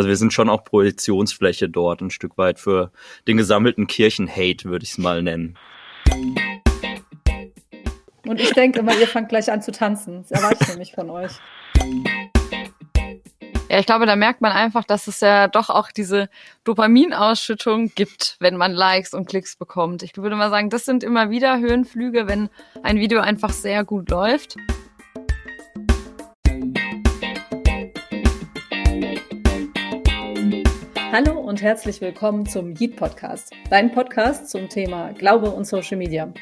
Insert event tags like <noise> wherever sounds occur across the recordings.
Also wir sind schon auch Projektionsfläche dort ein Stück weit für den gesammelten Kirchenhate, würde ich es mal nennen. Und ich denke immer, ihr fangt gleich an zu tanzen. Das erwarte ich nämlich von euch. Ja, ich glaube, da merkt man einfach, dass es ja doch auch diese Dopaminausschüttung gibt, wenn man Likes und Klicks bekommt. Ich würde mal sagen, das sind immer wieder Höhenflüge, wenn ein Video einfach sehr gut läuft. Hallo und herzlich willkommen zum Yeet Podcast, dein Podcast zum Thema Glaube und Social Media.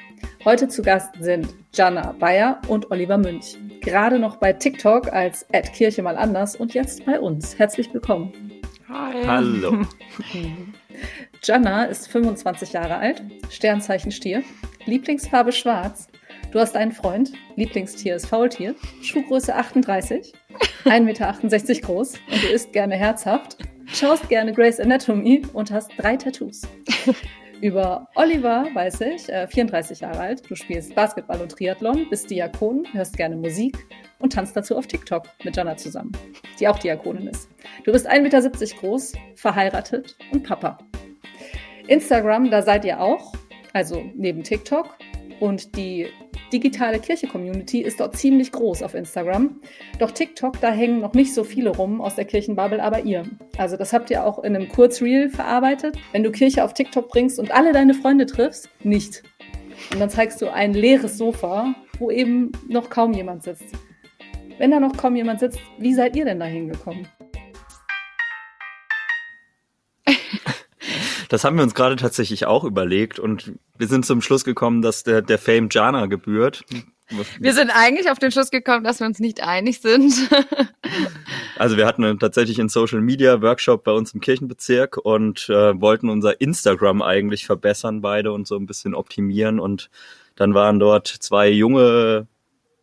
Heute zu Gast sind Jana Bayer und Oliver Münch. Gerade noch bei TikTok als Ad Kirche mal anders und jetzt bei uns. Herzlich willkommen. Hi. Hallo. <laughs> Jana ist 25 Jahre alt, Sternzeichen Stier, Lieblingsfarbe schwarz. Du hast einen Freund, Lieblingstier ist Faultier, Schuhgröße 38, 1,68 <laughs> Meter groß und du isst gerne herzhaft schaust gerne Grey's Anatomy und hast drei Tattoos. <laughs> Über Oliver weiß ich, äh, 34 Jahre alt, du spielst Basketball und Triathlon, bist Diakon, hörst gerne Musik und tanzt dazu auf TikTok mit Jana zusammen, die auch Diakonin ist. Du bist 1,70 Meter groß, verheiratet und Papa. Instagram, da seid ihr auch, also neben TikTok. Und die digitale Kirche-Community ist dort ziemlich groß auf Instagram. Doch TikTok, da hängen noch nicht so viele rum aus der Kirchenbubble, aber ihr. Also das habt ihr auch in einem Kurzreel verarbeitet. Wenn du Kirche auf TikTok bringst und alle deine Freunde triffst, nicht. Und dann zeigst du ein leeres Sofa, wo eben noch kaum jemand sitzt. Wenn da noch kaum jemand sitzt, wie seid ihr denn da hingekommen? Das haben wir uns gerade tatsächlich auch überlegt und wir sind zum Schluss gekommen, dass der, der Fame Jana gebührt. Wir sind eigentlich auf den Schluss gekommen, dass wir uns nicht einig sind. <laughs> also wir hatten tatsächlich einen Social Media Workshop bei uns im Kirchenbezirk und äh, wollten unser Instagram eigentlich verbessern beide und so ein bisschen optimieren und dann waren dort zwei junge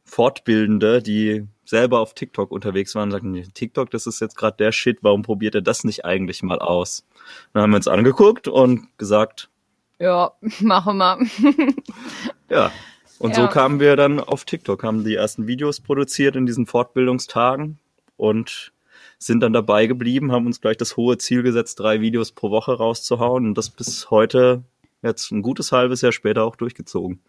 Fortbildende, die selber auf TikTok unterwegs waren und sagten, TikTok, das ist jetzt gerade der Shit, warum probiert er das nicht eigentlich mal aus? Dann haben wir uns angeguckt und gesagt, ja, <laughs> machen wir. <laughs> ja. Und ja. so kamen wir dann auf TikTok, haben die ersten Videos produziert in diesen Fortbildungstagen und sind dann dabei geblieben, haben uns gleich das hohe Ziel gesetzt, drei Videos pro Woche rauszuhauen und das bis heute jetzt ein gutes halbes Jahr später auch durchgezogen.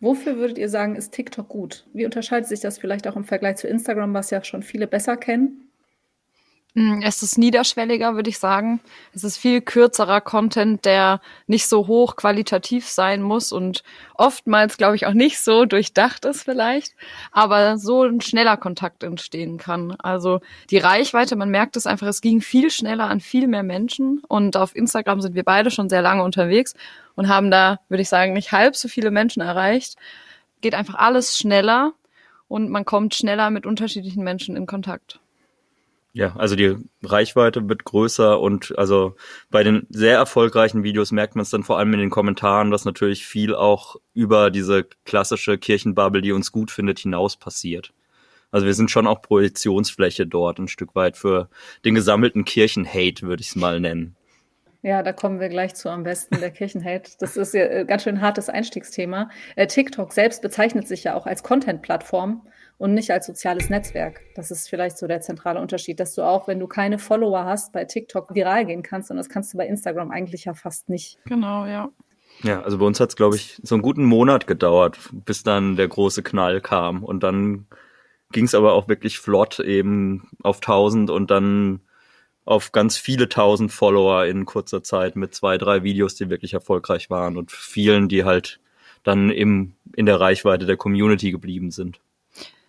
Wofür würdet ihr sagen, ist TikTok gut? Wie unterscheidet sich das vielleicht auch im Vergleich zu Instagram, was ja schon viele besser kennen? Mm, es ist niederschwelliger, würde ich sagen. Es ist viel kürzerer Content, der nicht so hoch qualitativ sein muss und oftmals, glaube ich, auch nicht so durchdacht ist vielleicht, aber so ein schneller Kontakt entstehen kann. Also die Reichweite, man merkt es einfach, es ging viel schneller an viel mehr Menschen und auf Instagram sind wir beide schon sehr lange unterwegs und haben da, würde ich sagen, nicht halb so viele Menschen erreicht. Geht einfach alles schneller und man kommt schneller mit unterschiedlichen Menschen in Kontakt. Ja, also die Reichweite wird größer und also bei den sehr erfolgreichen Videos merkt man es dann vor allem in den Kommentaren, dass natürlich viel auch über diese klassische Kirchenbubble, die uns gut findet, hinaus passiert. Also wir sind schon auch Projektionsfläche dort ein Stück weit für den gesammelten Kirchenhate, würde ich es mal nennen. Ja, da kommen wir gleich zu am besten, der Kirchenhate. Das ist ja ein ganz schön hartes Einstiegsthema. Äh, TikTok selbst bezeichnet sich ja auch als Content-Plattform und nicht als soziales Netzwerk. Das ist vielleicht so der zentrale Unterschied, dass du auch, wenn du keine Follower hast, bei TikTok viral gehen kannst und das kannst du bei Instagram eigentlich ja fast nicht. Genau, ja. Ja, also bei uns hat es, glaube ich, so einen guten Monat gedauert, bis dann der große Knall kam. Und dann ging es aber auch wirklich flott eben auf 1000 und dann auf ganz viele tausend Follower in kurzer Zeit mit zwei, drei Videos, die wirklich erfolgreich waren und vielen, die halt dann im, in der Reichweite der Community geblieben sind.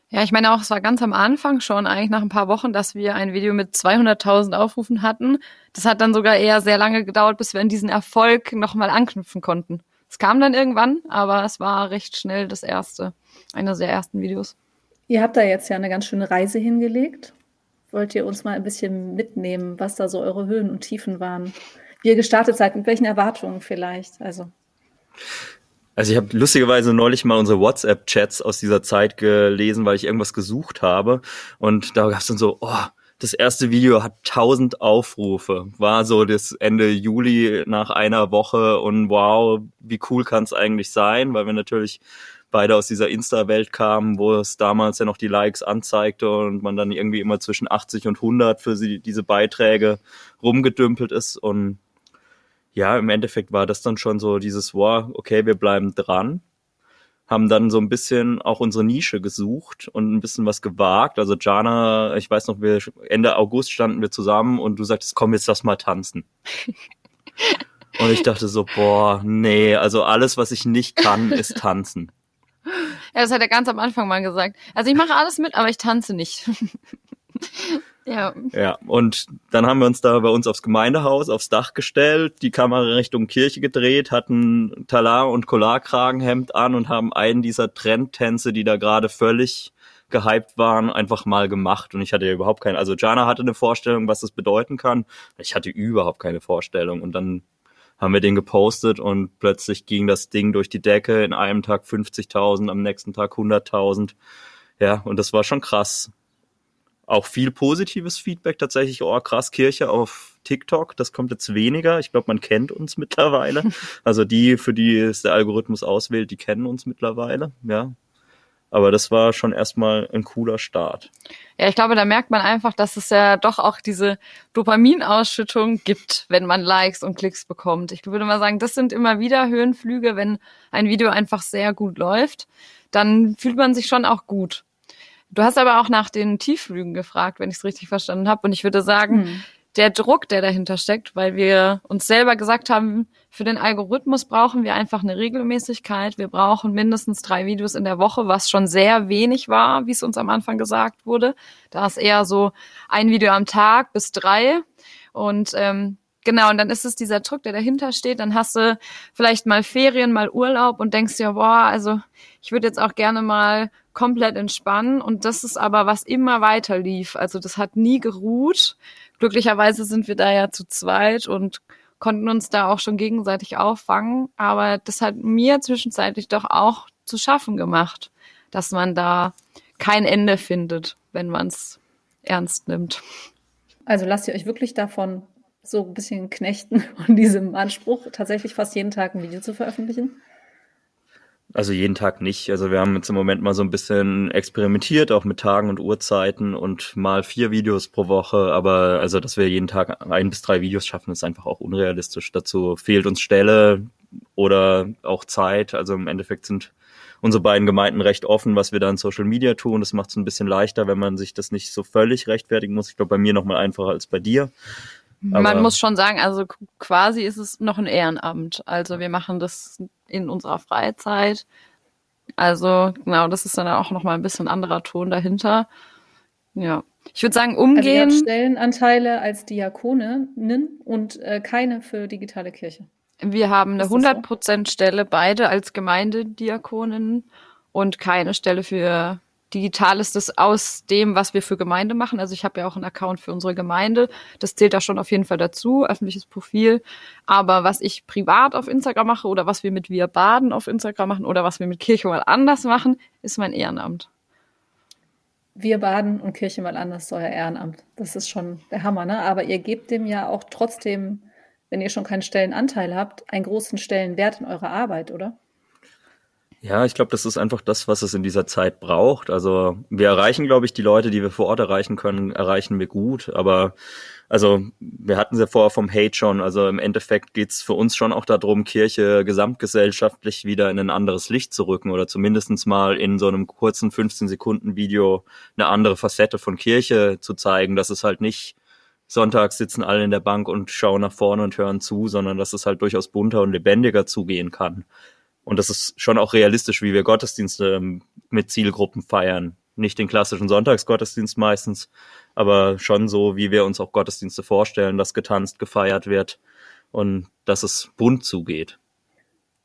Ja, ich meine auch, es war ganz am Anfang schon, eigentlich nach ein paar Wochen, dass wir ein Video mit 200.000 Aufrufen hatten. Das hat dann sogar eher sehr lange gedauert, bis wir an diesen Erfolg nochmal anknüpfen konnten. Es kam dann irgendwann, aber es war recht schnell das erste, einer der ersten Videos. Ihr habt da jetzt ja eine ganz schöne Reise hingelegt. Wollt ihr uns mal ein bisschen mitnehmen, was da so eure Höhen und Tiefen waren? Wie ihr gestartet seid, mit welchen Erwartungen vielleicht? Also. Also ich habe lustigerweise neulich mal unsere WhatsApp-Chats aus dieser Zeit gelesen, weil ich irgendwas gesucht habe. Und da gab es dann so, oh, das erste Video hat 1000 Aufrufe. War so das Ende Juli nach einer Woche und wow, wie cool kann es eigentlich sein, weil wir natürlich beide aus dieser Insta-Welt kamen, wo es damals ja noch die Likes anzeigte und man dann irgendwie immer zwischen 80 und 100 für sie, diese Beiträge rumgedümpelt ist. Und ja, im Endeffekt war das dann schon so dieses, wow, okay, wir bleiben dran haben dann so ein bisschen auch unsere Nische gesucht und ein bisschen was gewagt. Also Jana, ich weiß noch, wir Ende August standen wir zusammen und du sagtest, komm, jetzt lass mal tanzen. <laughs> und ich dachte so, boah, nee, also alles, was ich nicht kann, ist tanzen. Ja, das hat er ganz am Anfang mal gesagt. Also ich mache alles mit, aber ich tanze nicht. Ja. Ja, und dann haben wir uns da bei uns aufs Gemeindehaus, aufs Dach gestellt, die Kamera Richtung Kirche gedreht, hatten Talar- und Collarkragenhemd an und haben einen dieser Trendtänze, die da gerade völlig gehypt waren, einfach mal gemacht. Und ich hatte ja überhaupt keine, also Jana hatte eine Vorstellung, was das bedeuten kann. Ich hatte überhaupt keine Vorstellung. Und dann haben wir den gepostet und plötzlich ging das Ding durch die Decke. In einem Tag 50.000, am nächsten Tag 100.000. Ja, und das war schon krass auch viel positives Feedback tatsächlich. Oh, krass, Kirche auf TikTok, das kommt jetzt weniger. Ich glaube, man kennt uns <laughs> mittlerweile. Also die, für die es der Algorithmus auswählt, die kennen uns mittlerweile, ja. Aber das war schon erstmal ein cooler Start. Ja, ich glaube, da merkt man einfach, dass es ja doch auch diese Dopaminausschüttung gibt, wenn man Likes und Klicks bekommt. Ich würde mal sagen, das sind immer wieder Höhenflüge, wenn ein Video einfach sehr gut läuft. Dann fühlt man sich schon auch gut. Du hast aber auch nach den Tiefflügen gefragt, wenn ich es richtig verstanden habe. Und ich würde sagen, hm. der Druck, der dahinter steckt, weil wir uns selber gesagt haben, für den Algorithmus brauchen wir einfach eine Regelmäßigkeit. Wir brauchen mindestens drei Videos in der Woche, was schon sehr wenig war, wie es uns am Anfang gesagt wurde. Da ist eher so ein Video am Tag bis drei. Und ähm, Genau, und dann ist es dieser Druck, der dahinter steht. Dann hast du vielleicht mal Ferien, mal Urlaub und denkst dir, boah, also ich würde jetzt auch gerne mal komplett entspannen. Und das ist aber, was immer weiter lief. Also das hat nie geruht. Glücklicherweise sind wir da ja zu zweit und konnten uns da auch schon gegenseitig auffangen. Aber das hat mir zwischenzeitlich doch auch zu schaffen gemacht, dass man da kein Ende findet, wenn man es ernst nimmt. Also lasst ihr euch wirklich davon so ein bisschen knechten <laughs> und diesem Anspruch, tatsächlich fast jeden Tag ein Video zu veröffentlichen? Also jeden Tag nicht. Also wir haben jetzt im Moment mal so ein bisschen experimentiert, auch mit Tagen und Uhrzeiten und mal vier Videos pro Woche. Aber also, dass wir jeden Tag ein bis drei Videos schaffen, ist einfach auch unrealistisch. Dazu fehlt uns Stelle oder auch Zeit. Also im Endeffekt sind unsere beiden Gemeinden recht offen, was wir da in Social Media tun. Das macht es ein bisschen leichter, wenn man sich das nicht so völlig rechtfertigen muss. Ich glaube, bei mir noch mal einfacher als bei dir. Aber Man muss schon sagen, also quasi ist es noch ein Ehrenamt. Also wir machen das in unserer Freizeit. Also genau, das ist dann auch noch mal ein bisschen anderer Ton dahinter. Ja, ich würde sagen, umgehen. Also ihr habt Stellenanteile als Diakoninnen und äh, keine für digitale Kirche. Wir haben eine 100% so? Stelle beide als Gemeindediakoninnen und keine Stelle für digital ist es aus dem, was wir für Gemeinde machen. Also ich habe ja auch einen Account für unsere Gemeinde. Das zählt da schon auf jeden Fall dazu, öffentliches Profil. Aber was ich privat auf Instagram mache oder was wir mit Wir Baden auf Instagram machen oder was wir mit Kirche mal anders machen, ist mein Ehrenamt. Wir baden und Kirche mal anders ist euer Ehrenamt. Das ist schon der Hammer, ne? Aber ihr gebt dem ja auch trotzdem, wenn ihr schon keinen Stellenanteil habt, einen großen Stellenwert in eurer Arbeit, oder? Ja, ich glaube, das ist einfach das, was es in dieser Zeit braucht. Also wir erreichen, glaube ich, die Leute, die wir vor Ort erreichen können, erreichen wir gut. Aber also wir hatten es ja vorher vom Hate schon. Also im Endeffekt geht's für uns schon auch darum, Kirche gesamtgesellschaftlich wieder in ein anderes Licht zu rücken oder zumindestens mal in so einem kurzen 15 Sekunden Video eine andere Facette von Kirche zu zeigen, dass es halt nicht sonntags sitzen alle in der Bank und schauen nach vorne und hören zu, sondern dass es halt durchaus bunter und lebendiger zugehen kann. Und das ist schon auch realistisch, wie wir Gottesdienste ähm, mit Zielgruppen feiern. Nicht den klassischen Sonntagsgottesdienst meistens, aber schon so, wie wir uns auch Gottesdienste vorstellen, dass getanzt, gefeiert wird und dass es bunt zugeht.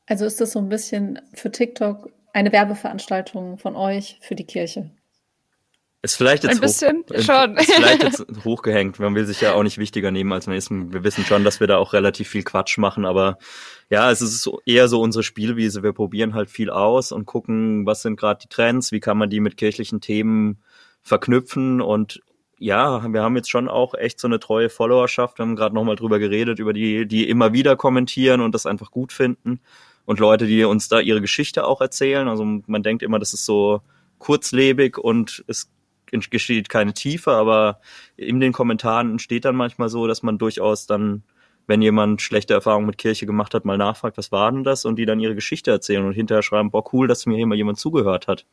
Also ist das so ein bisschen für TikTok eine Werbeveranstaltung von euch für die Kirche? Ist vielleicht jetzt, ein bisschen hoch, schon. Ist vielleicht jetzt <laughs> hochgehängt. Man will sich ja auch nicht wichtiger nehmen, als man ist. Wir wissen schon, dass wir da auch relativ viel Quatsch machen, aber ja, es ist eher so unsere Spielwiese. Wir probieren halt viel aus und gucken, was sind gerade die Trends, wie kann man die mit kirchlichen Themen verknüpfen und ja, wir haben jetzt schon auch echt so eine treue Followerschaft. Wir haben gerade nochmal drüber geredet, über die, die immer wieder kommentieren und das einfach gut finden. und Leute, die uns da ihre Geschichte auch erzählen. Also man denkt immer, das ist so kurzlebig und es entsteht keine Tiefe, aber in den Kommentaren entsteht dann manchmal so, dass man durchaus dann, wenn jemand schlechte Erfahrungen mit Kirche gemacht hat, mal nachfragt, was war denn das? Und die dann ihre Geschichte erzählen und hinterher schreiben, boah, cool, dass mir hier mal jemand zugehört hat.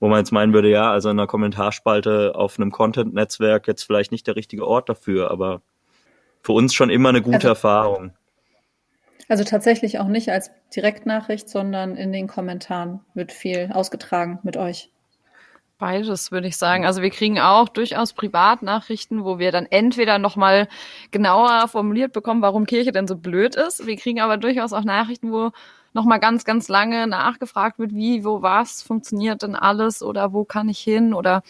Wo man jetzt meinen würde, ja, also in einer Kommentarspalte auf einem Content-Netzwerk jetzt vielleicht nicht der richtige Ort dafür, aber für uns schon immer eine gute also, Erfahrung. Also tatsächlich auch nicht als Direktnachricht, sondern in den Kommentaren wird viel ausgetragen mit euch. Beides würde ich sagen. Also wir kriegen auch durchaus Privatnachrichten, wo wir dann entweder nochmal genauer formuliert bekommen, warum Kirche denn so blöd ist. Wir kriegen aber durchaus auch Nachrichten, wo nochmal ganz, ganz lange nachgefragt wird, wie, wo, was funktioniert denn alles oder wo kann ich hin oder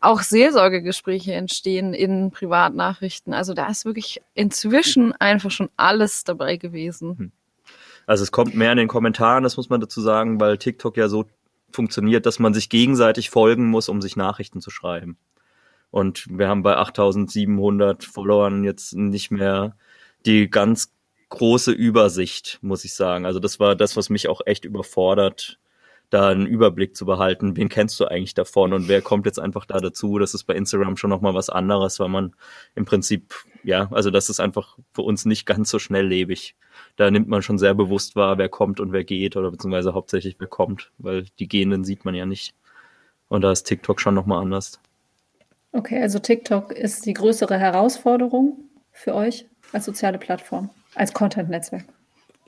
auch Seelsorgegespräche entstehen in Privatnachrichten. Also da ist wirklich inzwischen einfach schon alles dabei gewesen. Hm. Also es kommt mehr in den Kommentaren, das muss man dazu sagen, weil TikTok ja so funktioniert, dass man sich gegenseitig folgen muss, um sich Nachrichten zu schreiben. Und wir haben bei 8700 Followern jetzt nicht mehr die ganz große Übersicht, muss ich sagen. Also das war das, was mich auch echt überfordert, da einen Überblick zu behalten. Wen kennst du eigentlich davon und wer kommt jetzt einfach da dazu? Das ist bei Instagram schon nochmal was anderes, weil man im Prinzip, ja, also das ist einfach für uns nicht ganz so schnelllebig da nimmt man schon sehr bewusst wahr, wer kommt und wer geht oder beziehungsweise hauptsächlich wer kommt, weil die Gehenden sieht man ja nicht. Und da ist TikTok schon nochmal anders. Okay, also TikTok ist die größere Herausforderung für euch als soziale Plattform, als Content-Netzwerk.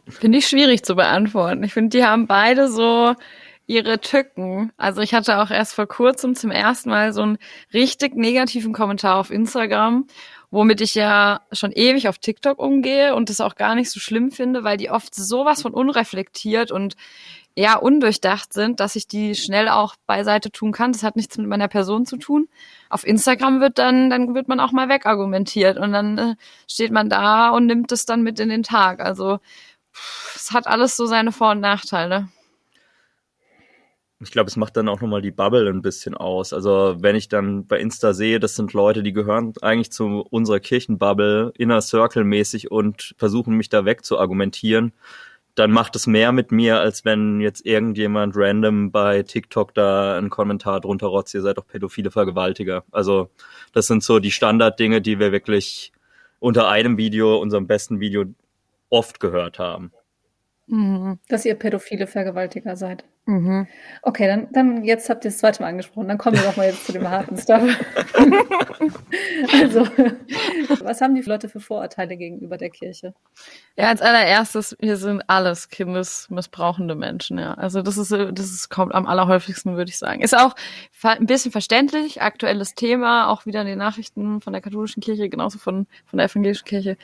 Finde ich schwierig zu beantworten. Ich finde, die haben beide so ihre Tücken. Also ich hatte auch erst vor kurzem zum ersten Mal so einen richtig negativen Kommentar auf Instagram womit ich ja schon ewig auf TikTok umgehe und das auch gar nicht so schlimm finde, weil die oft sowas von unreflektiert und ja undurchdacht sind, dass ich die schnell auch beiseite tun kann. Das hat nichts mit meiner Person zu tun. Auf Instagram wird dann, dann wird man auch mal wegargumentiert und dann äh, steht man da und nimmt es dann mit in den Tag. Also es hat alles so seine Vor- und Nachteile ich glaube, es macht dann auch nochmal die Bubble ein bisschen aus. Also wenn ich dann bei Insta sehe, das sind Leute, die gehören eigentlich zu unserer Kirchenbubble, Inner Circle mäßig und versuchen mich da weg zu argumentieren, dann macht es mehr mit mir, als wenn jetzt irgendjemand random bei TikTok da einen Kommentar drunter rotzt, ihr seid doch pädophile Vergewaltiger. Also das sind so die Standarddinge, die wir wirklich unter einem Video, unserem besten Video, oft gehört haben. Mhm. Dass ihr pädophile Vergewaltiger seid. Mhm. Okay, dann, dann jetzt habt ihr das zweite Mal angesprochen. Dann kommen wir doch mal jetzt zu dem harten <laughs> Stuff. <laughs> also, was haben die Leute für Vorurteile gegenüber der Kirche? Ja, als allererstes, wir sind alles kindesmissbrauchende Menschen, ja. Also das ist, das ist, kommt am allerhäufigsten, würde ich sagen. Ist auch ein bisschen verständlich, aktuelles Thema, auch wieder in den Nachrichten von der katholischen Kirche, genauso von, von der evangelischen Kirche.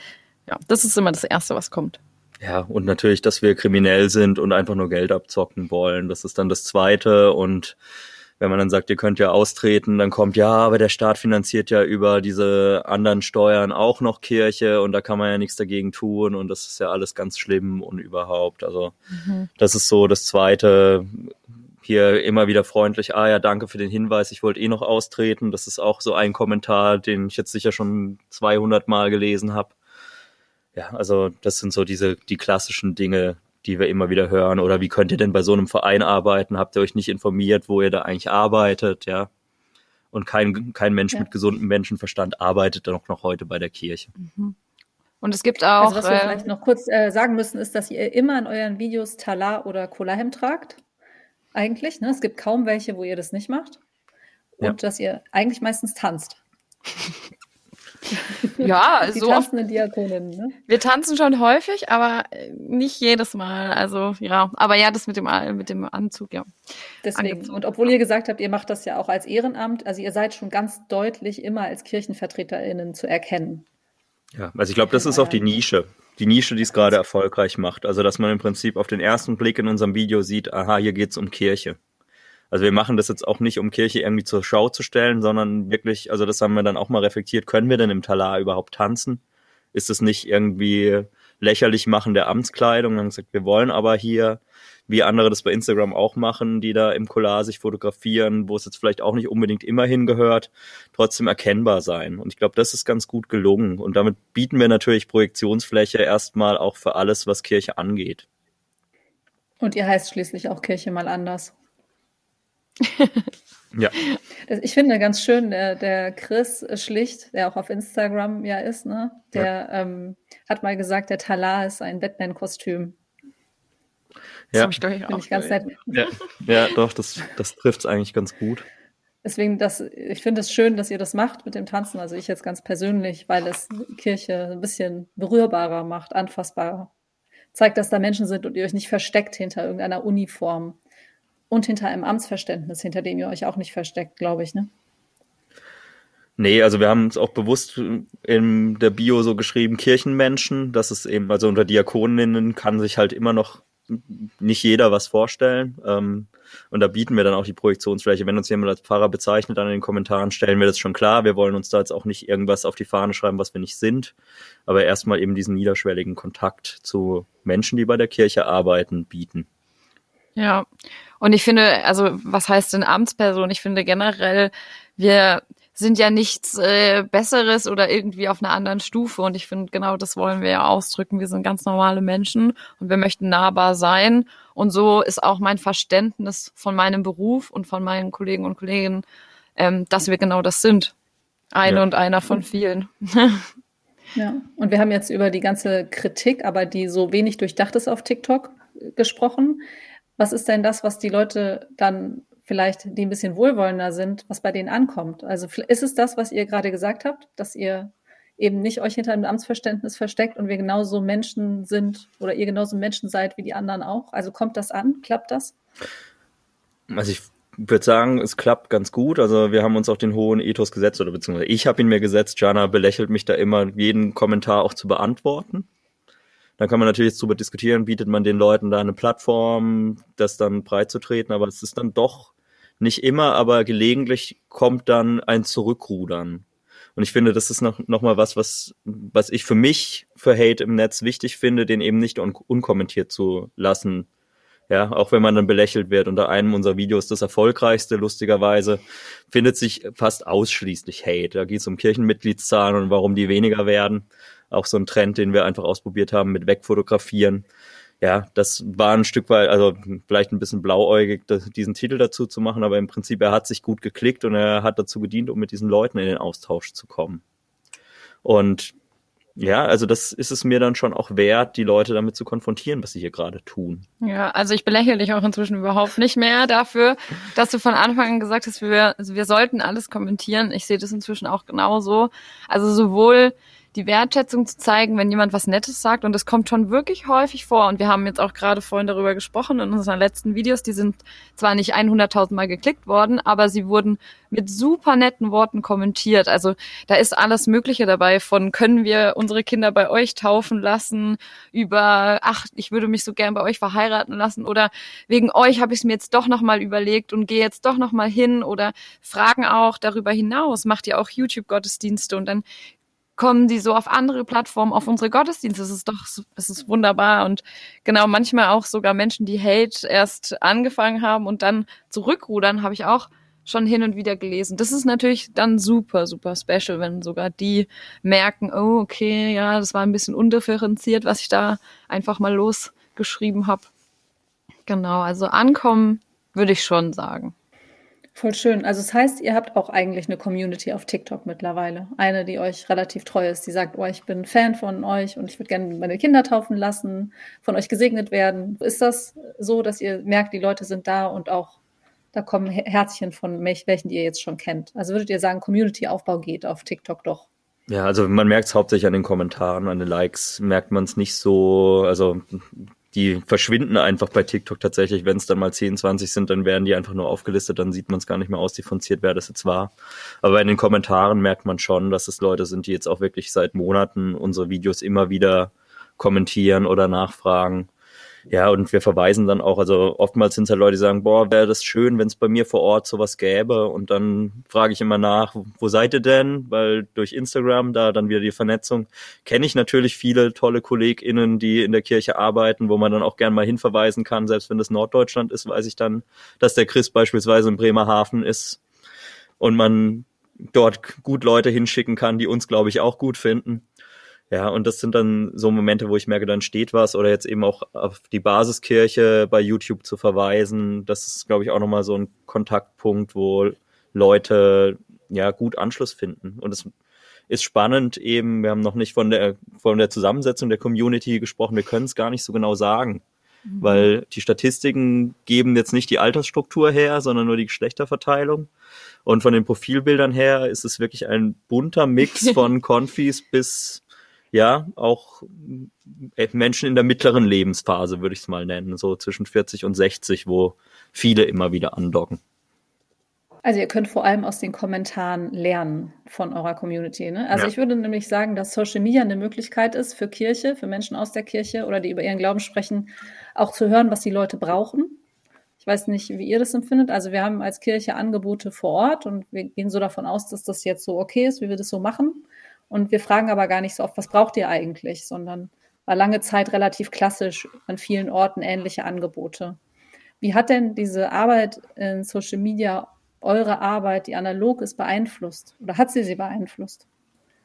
Ja, das ist immer das Erste, was kommt. Ja, und natürlich, dass wir kriminell sind und einfach nur Geld abzocken wollen. Das ist dann das Zweite. Und wenn man dann sagt, ihr könnt ja austreten, dann kommt, ja, aber der Staat finanziert ja über diese anderen Steuern auch noch Kirche und da kann man ja nichts dagegen tun und das ist ja alles ganz schlimm und überhaupt. Also mhm. das ist so das Zweite. Hier immer wieder freundlich, ah ja, danke für den Hinweis, ich wollte eh noch austreten. Das ist auch so ein Kommentar, den ich jetzt sicher schon 200 Mal gelesen habe ja, also das sind so diese, die klassischen Dinge, die wir immer wieder hören. Oder wie könnt ihr denn bei so einem Verein arbeiten? Habt ihr euch nicht informiert, wo ihr da eigentlich arbeitet? Ja. Und kein, kein Mensch ja. mit gesundem Menschenverstand arbeitet dann auch noch heute bei der Kirche. Mhm. Und es gibt auch. Also was wir äh, vielleicht noch kurz äh, sagen müssen, ist, dass ihr immer in euren Videos Talar oder Cola-Hemd tragt. Eigentlich. Ne? Es gibt kaum welche, wo ihr das nicht macht. Und ja. dass ihr eigentlich meistens tanzt. <laughs> Ja, <laughs> die so tanzende ne? Wir tanzen schon häufig, aber nicht jedes Mal. Also ja, aber ja, das mit dem mit dem Anzug, ja. Deswegen. Angezogen. Und obwohl ihr gesagt habt, ihr macht das ja auch als Ehrenamt, also ihr seid schon ganz deutlich immer als KirchenvertreterInnen zu erkennen. Ja, also ich glaube, das ist auch die Nische. Die Nische, die es gerade erfolgreich macht. Also, dass man im Prinzip auf den ersten Blick in unserem Video sieht, aha, hier geht's um Kirche. Also wir machen das jetzt auch nicht, um Kirche irgendwie zur Schau zu stellen, sondern wirklich, also das haben wir dann auch mal reflektiert, können wir denn im Talar überhaupt tanzen? Ist es nicht irgendwie lächerlich machen der Amtskleidung? Dann gesagt, wir wollen aber hier, wie andere das bei Instagram auch machen, die da im Collar sich fotografieren, wo es jetzt vielleicht auch nicht unbedingt immer hingehört, trotzdem erkennbar sein. Und ich glaube, das ist ganz gut gelungen. Und damit bieten wir natürlich Projektionsfläche erstmal auch für alles, was Kirche angeht. Und ihr heißt schließlich auch Kirche mal anders. Ja. Ich finde ganz schön, der, der Chris Schlicht, der auch auf Instagram ja ist, ne, der ja. ähm, hat mal gesagt, der Talar ist ein Batman-Kostüm. Ja, das ich, ich, auch ich ganz nett. Ja, ja doch, das, das trifft es eigentlich ganz gut. Deswegen, das, ich finde es schön, dass ihr das macht mit dem Tanzen. Also ich jetzt ganz persönlich, weil es Kirche ein bisschen berührbarer macht, anfassbarer. Zeigt, dass da Menschen sind und ihr euch nicht versteckt hinter irgendeiner Uniform und hinter einem Amtsverständnis, hinter dem ihr euch auch nicht versteckt, glaube ich, ne? Nee, also wir haben uns auch bewusst in der Bio so geschrieben, Kirchenmenschen, das ist eben, also unter Diakoninnen kann sich halt immer noch nicht jeder was vorstellen. Ähm, und da bieten wir dann auch die Projektionsfläche. Wenn uns jemand als Pfarrer bezeichnet, dann in den Kommentaren stellen wir das schon klar. Wir wollen uns da jetzt auch nicht irgendwas auf die Fahne schreiben, was wir nicht sind. Aber erstmal eben diesen niederschwelligen Kontakt zu Menschen, die bei der Kirche arbeiten, bieten. Ja, und ich finde, also was heißt denn Amtsperson? Ich finde generell, wir sind ja nichts äh, Besseres oder irgendwie auf einer anderen Stufe. Und ich finde, genau das wollen wir ja ausdrücken. Wir sind ganz normale Menschen und wir möchten nahbar sein. Und so ist auch mein Verständnis von meinem Beruf und von meinen Kollegen und Kolleginnen, ähm, dass wir genau das sind. Eine ja. und einer von vielen. <laughs> ja, und wir haben jetzt über die ganze Kritik, aber die so wenig durchdacht ist auf TikTok gesprochen. Was ist denn das, was die Leute dann vielleicht, die ein bisschen wohlwollender sind, was bei denen ankommt. Also ist es das, was ihr gerade gesagt habt, dass ihr eben nicht euch hinter einem Amtsverständnis versteckt und wir genauso Menschen sind oder ihr genauso Menschen seid wie die anderen auch? Also kommt das an? Klappt das? Also ich würde sagen, es klappt ganz gut. Also wir haben uns auch den hohen Ethos gesetzt oder beziehungsweise ich habe ihn mir gesetzt. Jana belächelt mich da immer, jeden Kommentar auch zu beantworten. Dann kann man natürlich jetzt darüber diskutieren, bietet man den Leuten da eine Plattform, das dann breit zu treten, aber es ist dann doch nicht immer, aber gelegentlich kommt dann ein Zurückrudern. Und ich finde, das ist noch, noch mal was, was, was ich für mich für Hate im Netz wichtig finde, den eben nicht un unkommentiert zu lassen. Ja, auch wenn man dann belächelt wird. Unter einem unserer Videos, das erfolgreichste, lustigerweise, findet sich fast ausschließlich Hate. Da geht es um Kirchenmitgliedszahlen und warum die weniger werden. Auch so ein Trend, den wir einfach ausprobiert haben mit Wegfotografieren ja, das war ein Stück weit, also vielleicht ein bisschen blauäugig, diesen Titel dazu zu machen, aber im Prinzip, er hat sich gut geklickt und er hat dazu gedient, um mit diesen Leuten in den Austausch zu kommen. Und ja, also das ist es mir dann schon auch wert, die Leute damit zu konfrontieren, was sie hier gerade tun. Ja, also ich belächle dich auch inzwischen überhaupt nicht mehr dafür, dass du von Anfang an gesagt hast, wir, also wir sollten alles kommentieren. Ich sehe das inzwischen auch genauso. Also sowohl die Wertschätzung zu zeigen, wenn jemand was Nettes sagt. Und das kommt schon wirklich häufig vor. Und wir haben jetzt auch gerade vorhin darüber gesprochen in unseren letzten Videos. Die sind zwar nicht 100.000 Mal geklickt worden, aber sie wurden mit super netten Worten kommentiert. Also da ist alles Mögliche dabei von können wir unsere Kinder bei euch taufen lassen über ach, ich würde mich so gern bei euch verheiraten lassen oder wegen euch habe ich es mir jetzt doch nochmal überlegt und gehe jetzt doch nochmal hin oder fragen auch darüber hinaus, macht ihr auch YouTube Gottesdienste und dann kommen die so auf andere Plattformen, auf unsere Gottesdienste. Es ist doch, es ist wunderbar. Und genau, manchmal auch sogar Menschen, die Hate erst angefangen haben und dann zurückrudern, habe ich auch schon hin und wieder gelesen. Das ist natürlich dann super, super special, wenn sogar die merken, oh, okay, ja, das war ein bisschen undifferenziert, was ich da einfach mal losgeschrieben habe. Genau, also ankommen würde ich schon sagen. Voll schön. Also das heißt, ihr habt auch eigentlich eine Community auf TikTok mittlerweile. Eine, die euch relativ treu ist, die sagt, oh, ich bin Fan von euch und ich würde gerne meine Kinder taufen lassen, von euch gesegnet werden. Ist das so, dass ihr merkt, die Leute sind da und auch da kommen Herzchen von welchen, die ihr jetzt schon kennt? Also würdet ihr sagen, Community-Aufbau geht auf TikTok doch? Ja, also man merkt es hauptsächlich an den Kommentaren, an den Likes merkt man es nicht so. Also die verschwinden einfach bei TikTok tatsächlich. Wenn es dann mal 10, 20 sind, dann werden die einfach nur aufgelistet, dann sieht man es gar nicht mehr ausdifferenziert, wer das jetzt war. Aber in den Kommentaren merkt man schon, dass es Leute sind, die jetzt auch wirklich seit Monaten unsere Videos immer wieder kommentieren oder nachfragen. Ja, und wir verweisen dann auch, also oftmals sind es halt Leute, die sagen, boah, wäre das schön, wenn es bei mir vor Ort sowas gäbe. Und dann frage ich immer nach, wo seid ihr denn? Weil durch Instagram, da dann wieder die Vernetzung, kenne ich natürlich viele tolle KollegInnen, die in der Kirche arbeiten, wo man dann auch gern mal hinverweisen kann. Selbst wenn das Norddeutschland ist, weiß ich dann, dass der Chris beispielsweise in Bremerhaven ist und man dort gut Leute hinschicken kann, die uns, glaube ich, auch gut finden. Ja, und das sind dann so Momente, wo ich merke, dann steht was oder jetzt eben auch auf die Basiskirche bei YouTube zu verweisen. Das ist, glaube ich, auch nochmal so ein Kontaktpunkt, wo Leute ja gut Anschluss finden. Und es ist spannend eben, wir haben noch nicht von der, von der Zusammensetzung der Community gesprochen, wir können es gar nicht so genau sagen. Mhm. Weil die Statistiken geben jetzt nicht die Altersstruktur her, sondern nur die Geschlechterverteilung. Und von den Profilbildern her ist es wirklich ein bunter Mix <laughs> von Konfis bis ja, auch äh, Menschen in der mittleren Lebensphase, würde ich es mal nennen, so zwischen 40 und 60, wo viele immer wieder andocken. Also ihr könnt vor allem aus den Kommentaren lernen von eurer Community. Ne? Also ja. ich würde nämlich sagen, dass Social Media eine Möglichkeit ist für Kirche, für Menschen aus der Kirche oder die über ihren Glauben sprechen, auch zu hören, was die Leute brauchen. Ich weiß nicht, wie ihr das empfindet. Also wir haben als Kirche Angebote vor Ort und wir gehen so davon aus, dass das jetzt so okay ist, wie wir das so machen. Und wir fragen aber gar nicht so oft, was braucht ihr eigentlich, sondern war lange Zeit relativ klassisch an vielen Orten ähnliche Angebote. Wie hat denn diese Arbeit in Social Media eure Arbeit, die analog ist, beeinflusst? Oder hat sie sie beeinflusst?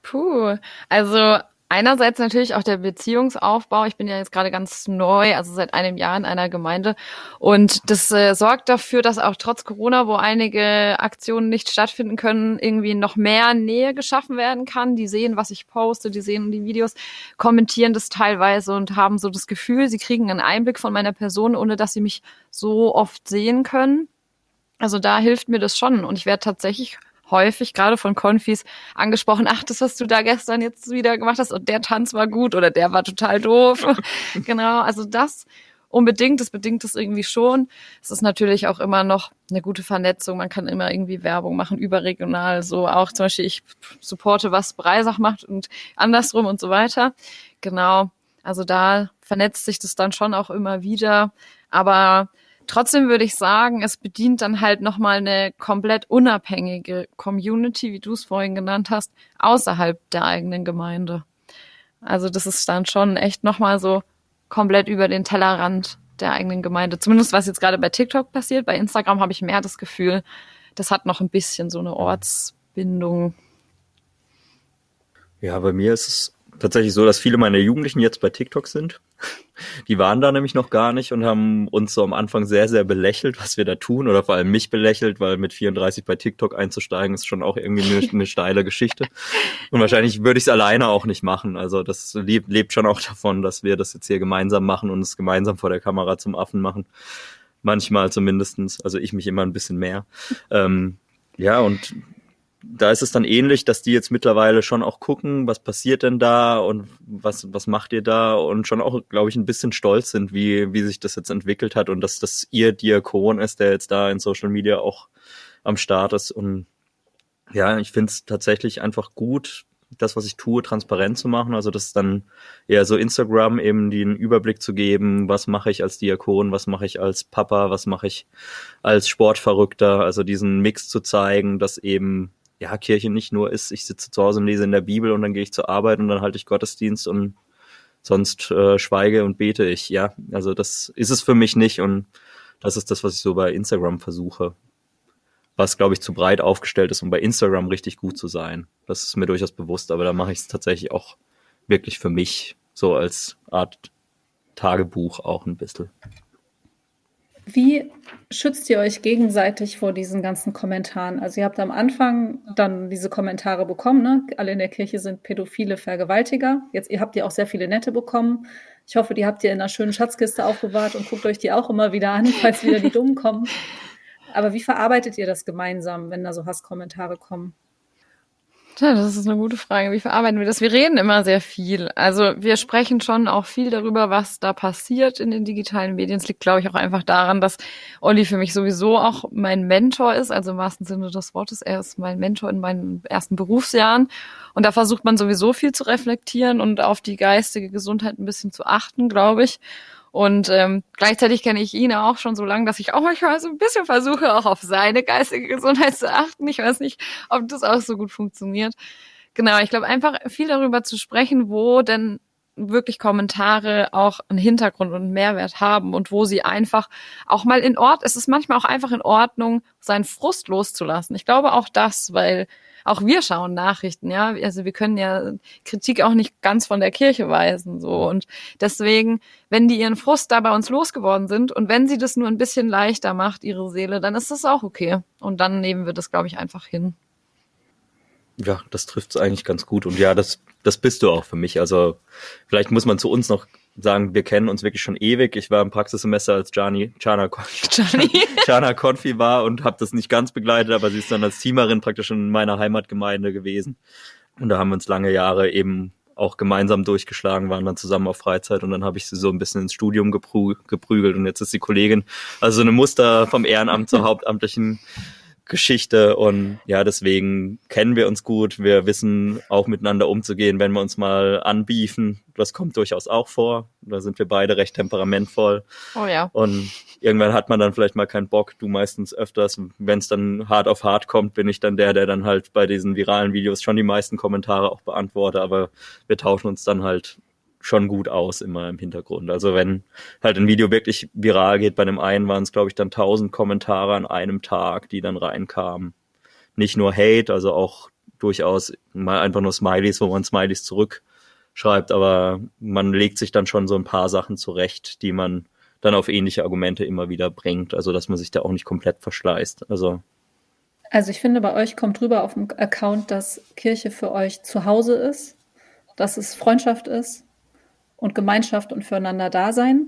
Puh, also einerseits natürlich auch der Beziehungsaufbau. Ich bin ja jetzt gerade ganz neu, also seit einem Jahr in einer Gemeinde. Und das äh, sorgt dafür, dass auch trotz Corona, wo einige Aktionen nicht stattfinden können, irgendwie noch mehr Nähe geschaffen werden kann. Die sehen, was ich poste, die sehen die Videos, kommentieren das teilweise und haben so das Gefühl, sie kriegen einen Einblick von meiner Person, ohne dass sie mich so oft sehen können. Also da hilft mir das schon. Und ich werde tatsächlich häufig gerade von Konfis angesprochen, ach, das, was du da gestern jetzt wieder gemacht hast und der Tanz war gut oder der war total doof. <laughs> genau, also das unbedingt, das bedingt es irgendwie schon. Es ist natürlich auch immer noch eine gute Vernetzung. Man kann immer irgendwie Werbung machen, überregional, so auch zum Beispiel ich supporte, was Breisach macht und andersrum und so weiter. Genau. Also da vernetzt sich das dann schon auch immer wieder. Aber Trotzdem würde ich sagen, es bedient dann halt nochmal eine komplett unabhängige Community, wie du es vorhin genannt hast, außerhalb der eigenen Gemeinde. Also das ist dann schon echt nochmal so komplett über den Tellerrand der eigenen Gemeinde. Zumindest was jetzt gerade bei TikTok passiert. Bei Instagram habe ich mehr das Gefühl, das hat noch ein bisschen so eine Ortsbindung. Ja, bei mir ist es tatsächlich so, dass viele meiner Jugendlichen jetzt bei TikTok sind. <laughs> Die waren da nämlich noch gar nicht und haben uns so am Anfang sehr, sehr belächelt, was wir da tun oder vor allem mich belächelt, weil mit 34 bei TikTok einzusteigen ist schon auch irgendwie eine, eine steile Geschichte. Und wahrscheinlich würde ich es alleine auch nicht machen. Also das lebt, lebt schon auch davon, dass wir das jetzt hier gemeinsam machen und es gemeinsam vor der Kamera zum Affen machen. Manchmal zumindestens. Also ich mich immer ein bisschen mehr. Ähm, ja, und da ist es dann ähnlich, dass die jetzt mittlerweile schon auch gucken, was passiert denn da und was, was macht ihr da und schon auch, glaube ich, ein bisschen stolz sind, wie, wie sich das jetzt entwickelt hat und dass das ihr Diakon ist, der jetzt da in Social Media auch am Start ist. Und ja, ich finde es tatsächlich einfach gut, das, was ich tue, transparent zu machen. Also das ist dann eher so Instagram eben den Überblick zu geben, was mache ich als Diakon, was mache ich als Papa, was mache ich als Sportverrückter. Also diesen Mix zu zeigen, dass eben ja, Kirche nicht nur ist, ich sitze zu Hause und lese in der Bibel und dann gehe ich zur Arbeit und dann halte ich Gottesdienst und sonst äh, schweige und bete ich. Ja, also das ist es für mich nicht und das ist das, was ich so bei Instagram versuche. Was, glaube ich, zu breit aufgestellt ist, um bei Instagram richtig gut zu sein. Das ist mir durchaus bewusst, aber da mache ich es tatsächlich auch wirklich für mich, so als Art Tagebuch auch ein bisschen. Wie schützt ihr euch gegenseitig vor diesen ganzen Kommentaren? Also ihr habt am Anfang dann diese Kommentare bekommen, ne? Alle in der Kirche sind pädophile Vergewaltiger. Jetzt ihr habt ihr auch sehr viele nette bekommen. Ich hoffe, die habt ihr in einer schönen Schatzkiste aufbewahrt und guckt euch die auch immer wieder an, <laughs> falls wieder die dummen kommen. Aber wie verarbeitet ihr das gemeinsam, wenn da so Hasskommentare kommen? Ja, das ist eine gute Frage. Wie verarbeiten wir das? Wir reden immer sehr viel. Also wir sprechen schon auch viel darüber, was da passiert in den digitalen Medien. Es liegt, glaube ich, auch einfach daran, dass Olli für mich sowieso auch mein Mentor ist, also im wahrsten Sinne des Wortes. Er ist mein Mentor in meinen ersten Berufsjahren. Und da versucht man sowieso viel zu reflektieren und auf die geistige Gesundheit ein bisschen zu achten, glaube ich. Und ähm, gleichzeitig kenne ich ihn auch schon so lange, dass ich auch manchmal so ein bisschen versuche, auch auf seine geistige Gesundheit zu achten. Ich weiß nicht, ob das auch so gut funktioniert. Genau, ich glaube einfach viel darüber zu sprechen, wo denn wirklich Kommentare auch einen Hintergrund und einen Mehrwert haben und wo sie einfach auch mal in Ort, es ist manchmal auch einfach in Ordnung, seinen Frust loszulassen. Ich glaube auch das, weil auch wir schauen Nachrichten, ja. Also wir können ja Kritik auch nicht ganz von der Kirche weisen, so. Und deswegen, wenn die ihren Frust da bei uns losgeworden sind und wenn sie das nur ein bisschen leichter macht, ihre Seele, dann ist das auch okay. Und dann nehmen wir das, glaube ich, einfach hin. Ja, das trifft es eigentlich ganz gut. Und ja, das, das bist du auch für mich. Also vielleicht muss man zu uns noch sagen, wir kennen uns wirklich schon ewig. Ich war im Praxissemester, als Jani, Chana, <laughs> Jani. <laughs> Chana Konfi war und habe das nicht ganz begleitet, aber sie ist dann als Teamerin praktisch in meiner Heimatgemeinde gewesen. Und da haben wir uns lange Jahre eben auch gemeinsam durchgeschlagen, waren dann zusammen auf Freizeit und dann habe ich sie so ein bisschen ins Studium geprü geprügelt und jetzt ist sie Kollegin. Also so eine Muster vom Ehrenamt zur <laughs> hauptamtlichen Geschichte und ja, deswegen kennen wir uns gut. Wir wissen auch miteinander umzugehen, wenn wir uns mal anbiefen. Das kommt durchaus auch vor. Da sind wir beide recht temperamentvoll. Oh ja. Und irgendwann hat man dann vielleicht mal keinen Bock. Du meistens öfters. Wenn es dann hart auf hart kommt, bin ich dann der, der dann halt bei diesen viralen Videos schon die meisten Kommentare auch beantworte. Aber wir tauschen uns dann halt schon gut aus immer im Hintergrund. Also wenn halt ein Video wirklich viral geht, bei dem einen waren es, glaube ich, dann tausend Kommentare an einem Tag, die dann reinkamen. Nicht nur Hate, also auch durchaus mal einfach nur Smileys, wo man Smileys zurückschreibt, aber man legt sich dann schon so ein paar Sachen zurecht, die man dann auf ähnliche Argumente immer wieder bringt, also dass man sich da auch nicht komplett verschleißt. Also also ich finde, bei euch kommt rüber auf dem Account, dass Kirche für euch zu Hause ist, dass es Freundschaft ist, und Gemeinschaft und füreinander da sein.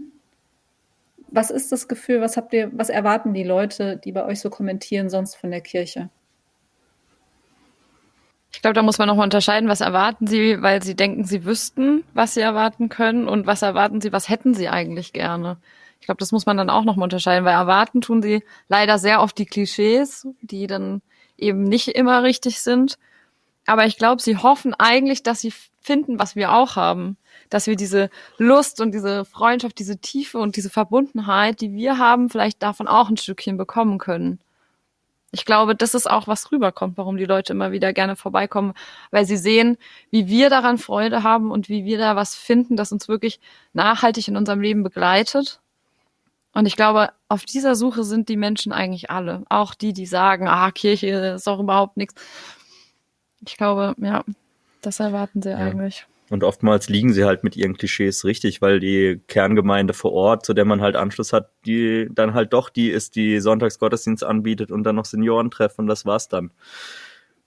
Was ist das Gefühl, was habt ihr, was erwarten die Leute, die bei euch so kommentieren, sonst von der Kirche? Ich glaube, da muss man nochmal unterscheiden, was erwarten sie, weil sie denken, sie wüssten, was sie erwarten können und was erwarten sie, was hätten sie eigentlich gerne. Ich glaube, das muss man dann auch nochmal unterscheiden, weil erwarten tun sie leider sehr oft die Klischees, die dann eben nicht immer richtig sind. Aber ich glaube, sie hoffen eigentlich, dass sie finden, was wir auch haben dass wir diese Lust und diese Freundschaft, diese Tiefe und diese Verbundenheit, die wir haben, vielleicht davon auch ein Stückchen bekommen können. Ich glaube, das ist auch, was rüberkommt, warum die Leute immer wieder gerne vorbeikommen, weil sie sehen, wie wir daran Freude haben und wie wir da was finden, das uns wirklich nachhaltig in unserem Leben begleitet. Und ich glaube, auf dieser Suche sind die Menschen eigentlich alle. Auch die, die sagen, ah, Kirche ist auch überhaupt nichts. Ich glaube, ja, das erwarten sie ja. eigentlich. Und oftmals liegen sie halt mit ihren Klischees richtig, weil die Kerngemeinde vor Ort, zu der man halt Anschluss hat, die dann halt doch die ist, die Sonntagsgottesdienst anbietet und dann noch Seniorentreff und das war's dann.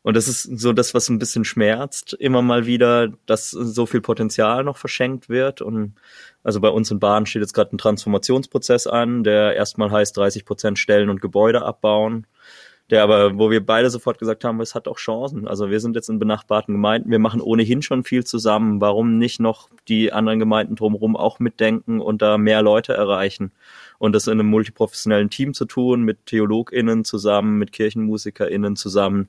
Und das ist so das, was ein bisschen schmerzt, immer mal wieder, dass so viel Potenzial noch verschenkt wird. Und also bei uns in Bahn steht jetzt gerade ein Transformationsprozess an, der erstmal heißt 30 Prozent Stellen und Gebäude abbauen der aber, wo wir beide sofort gesagt haben, es hat auch Chancen. Also wir sind jetzt in benachbarten Gemeinden, wir machen ohnehin schon viel zusammen. Warum nicht noch die anderen Gemeinden drumherum auch mitdenken und da mehr Leute erreichen? Und das in einem multiprofessionellen Team zu tun, mit TheologInnen zusammen, mit KirchenmusikerInnen zusammen,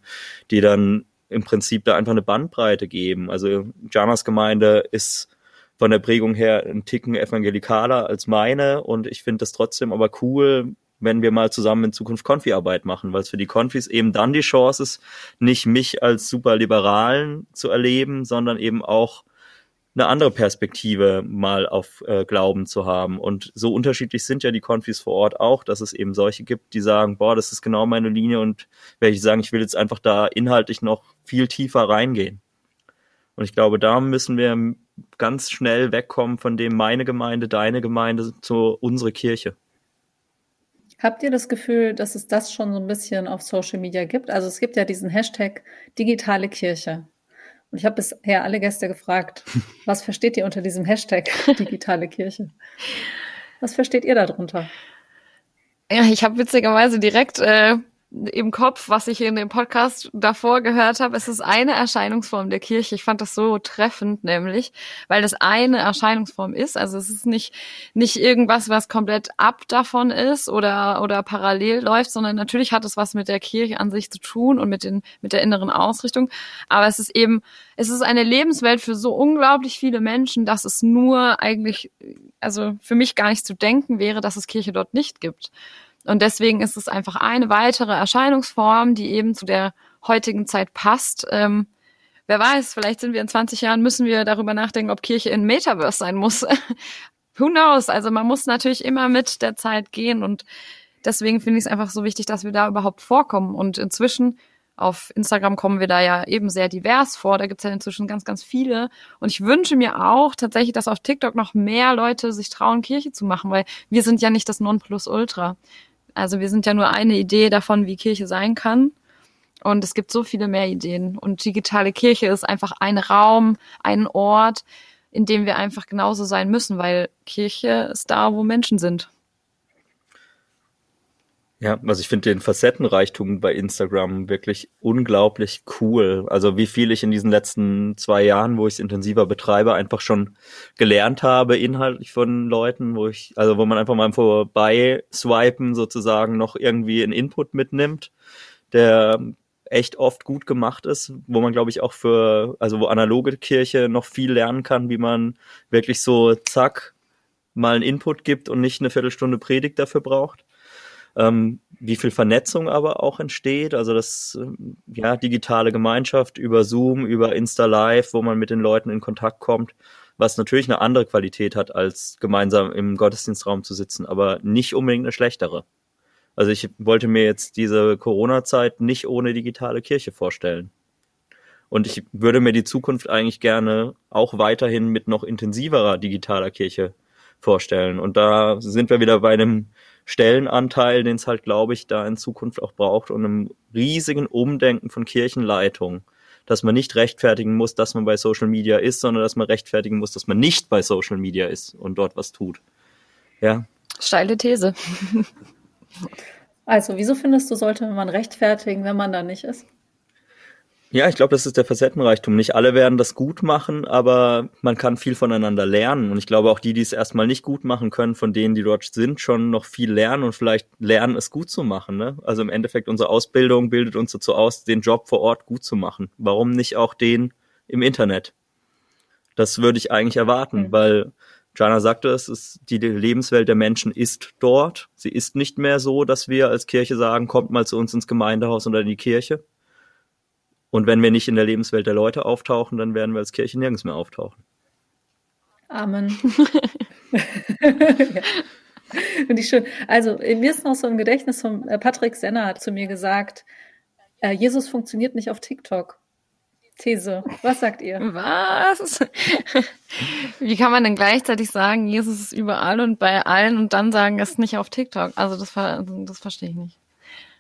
die dann im Prinzip da einfach eine Bandbreite geben. Also Janas Gemeinde ist von der Prägung her ein Ticken evangelikaler als meine und ich finde das trotzdem aber cool, wenn wir mal zusammen in Zukunft Konfi-Arbeit machen, weil es für die Konfis eben dann die Chance ist, nicht mich als super Liberalen zu erleben, sondern eben auch eine andere Perspektive mal auf äh, Glauben zu haben. Und so unterschiedlich sind ja die Konfis vor Ort auch, dass es eben solche gibt, die sagen, boah, das ist genau meine Linie und welche sagen, ich will jetzt einfach da inhaltlich noch viel tiefer reingehen. Und ich glaube, da müssen wir ganz schnell wegkommen von dem meine Gemeinde, deine Gemeinde zu unsere Kirche. Habt ihr das Gefühl, dass es das schon so ein bisschen auf Social Media gibt? Also es gibt ja diesen Hashtag digitale Kirche. Und ich habe bisher alle Gäste gefragt, <laughs> was versteht ihr unter diesem Hashtag <laughs> digitale Kirche? Was versteht ihr darunter? Ja, ich habe witzigerweise direkt äh, im Kopf, was ich in dem Podcast davor gehört habe. Es ist eine Erscheinungsform der Kirche. Ich fand das so treffend, nämlich, weil das eine Erscheinungsform ist. Also es ist nicht, nicht irgendwas, was komplett ab davon ist oder, oder parallel läuft, sondern natürlich hat es was mit der Kirche an sich zu tun und mit den, mit der inneren Ausrichtung. Aber es ist eben, es ist eine Lebenswelt für so unglaublich viele Menschen, dass es nur eigentlich, also für mich gar nicht zu denken wäre, dass es Kirche dort nicht gibt. Und deswegen ist es einfach eine weitere Erscheinungsform, die eben zu der heutigen Zeit passt. Ähm, wer weiß, vielleicht sind wir in 20 Jahren, müssen wir darüber nachdenken, ob Kirche in Metaverse sein muss. <laughs> Who knows? Also man muss natürlich immer mit der Zeit gehen und deswegen finde ich es einfach so wichtig, dass wir da überhaupt vorkommen. Und inzwischen auf Instagram kommen wir da ja eben sehr divers vor. Da gibt's ja inzwischen ganz, ganz viele. Und ich wünsche mir auch tatsächlich, dass auf TikTok noch mehr Leute sich trauen, Kirche zu machen, weil wir sind ja nicht das Nonplusultra. Also wir sind ja nur eine Idee davon, wie Kirche sein kann. Und es gibt so viele mehr Ideen. Und digitale Kirche ist einfach ein Raum, ein Ort, in dem wir einfach genauso sein müssen, weil Kirche ist da, wo Menschen sind. Ja, also ich finde den Facettenreichtum bei Instagram wirklich unglaublich cool. Also wie viel ich in diesen letzten zwei Jahren, wo ich es intensiver betreibe, einfach schon gelernt habe, inhaltlich von Leuten, wo ich, also wo man einfach mal vorbei swipen sozusagen noch irgendwie einen Input mitnimmt, der echt oft gut gemacht ist, wo man glaube ich auch für, also wo analoge Kirche noch viel lernen kann, wie man wirklich so zack mal einen Input gibt und nicht eine Viertelstunde Predigt dafür braucht ähm, wie viel Vernetzung aber auch entsteht. Also das, ähm, ja, digitale Gemeinschaft über Zoom, über Insta Live, wo man mit den Leuten in Kontakt kommt, was natürlich eine andere Qualität hat, als gemeinsam im Gottesdienstraum zu sitzen, aber nicht unbedingt eine schlechtere. Also ich wollte mir jetzt diese Corona-Zeit nicht ohne digitale Kirche vorstellen. Und ich würde mir die Zukunft eigentlich gerne auch weiterhin mit noch intensiverer digitaler Kirche vorstellen. Und da sind wir wieder bei einem Stellenanteil, den es halt, glaube ich, da in Zukunft auch braucht und einem riesigen Umdenken von Kirchenleitung. Dass man nicht rechtfertigen muss, dass man bei Social Media ist, sondern dass man rechtfertigen muss, dass man nicht bei Social Media ist und dort was tut. Ja. Steile These. Also, wieso findest du, sollte man rechtfertigen, wenn man da nicht ist? Ja, ich glaube, das ist der Facettenreichtum. Nicht alle werden das gut machen, aber man kann viel voneinander lernen. Und ich glaube auch die, die es erstmal nicht gut machen können, von denen, die dort sind, schon noch viel lernen und vielleicht lernen, es gut zu machen. Ne? Also im Endeffekt, unsere Ausbildung bildet uns dazu aus, den Job vor Ort gut zu machen. Warum nicht auch den im Internet? Das würde ich eigentlich erwarten, mhm. weil Jana sagte es, ist, die Lebenswelt der Menschen ist dort. Sie ist nicht mehr so, dass wir als Kirche sagen, kommt mal zu uns ins Gemeindehaus oder in die Kirche und wenn wir nicht in der Lebenswelt der Leute auftauchen, dann werden wir als Kirche nirgends mehr auftauchen. Amen. <laughs> ja. Finde ich schön. Also, mir ist noch so im Gedächtnis von äh, Patrick Senner hat zu mir gesagt, äh, Jesus funktioniert nicht auf TikTok. These. Was sagt ihr? Was? Wie kann man denn gleichzeitig sagen, Jesus ist überall und bei allen und dann sagen, es ist nicht auf TikTok? Also das, das verstehe ich nicht.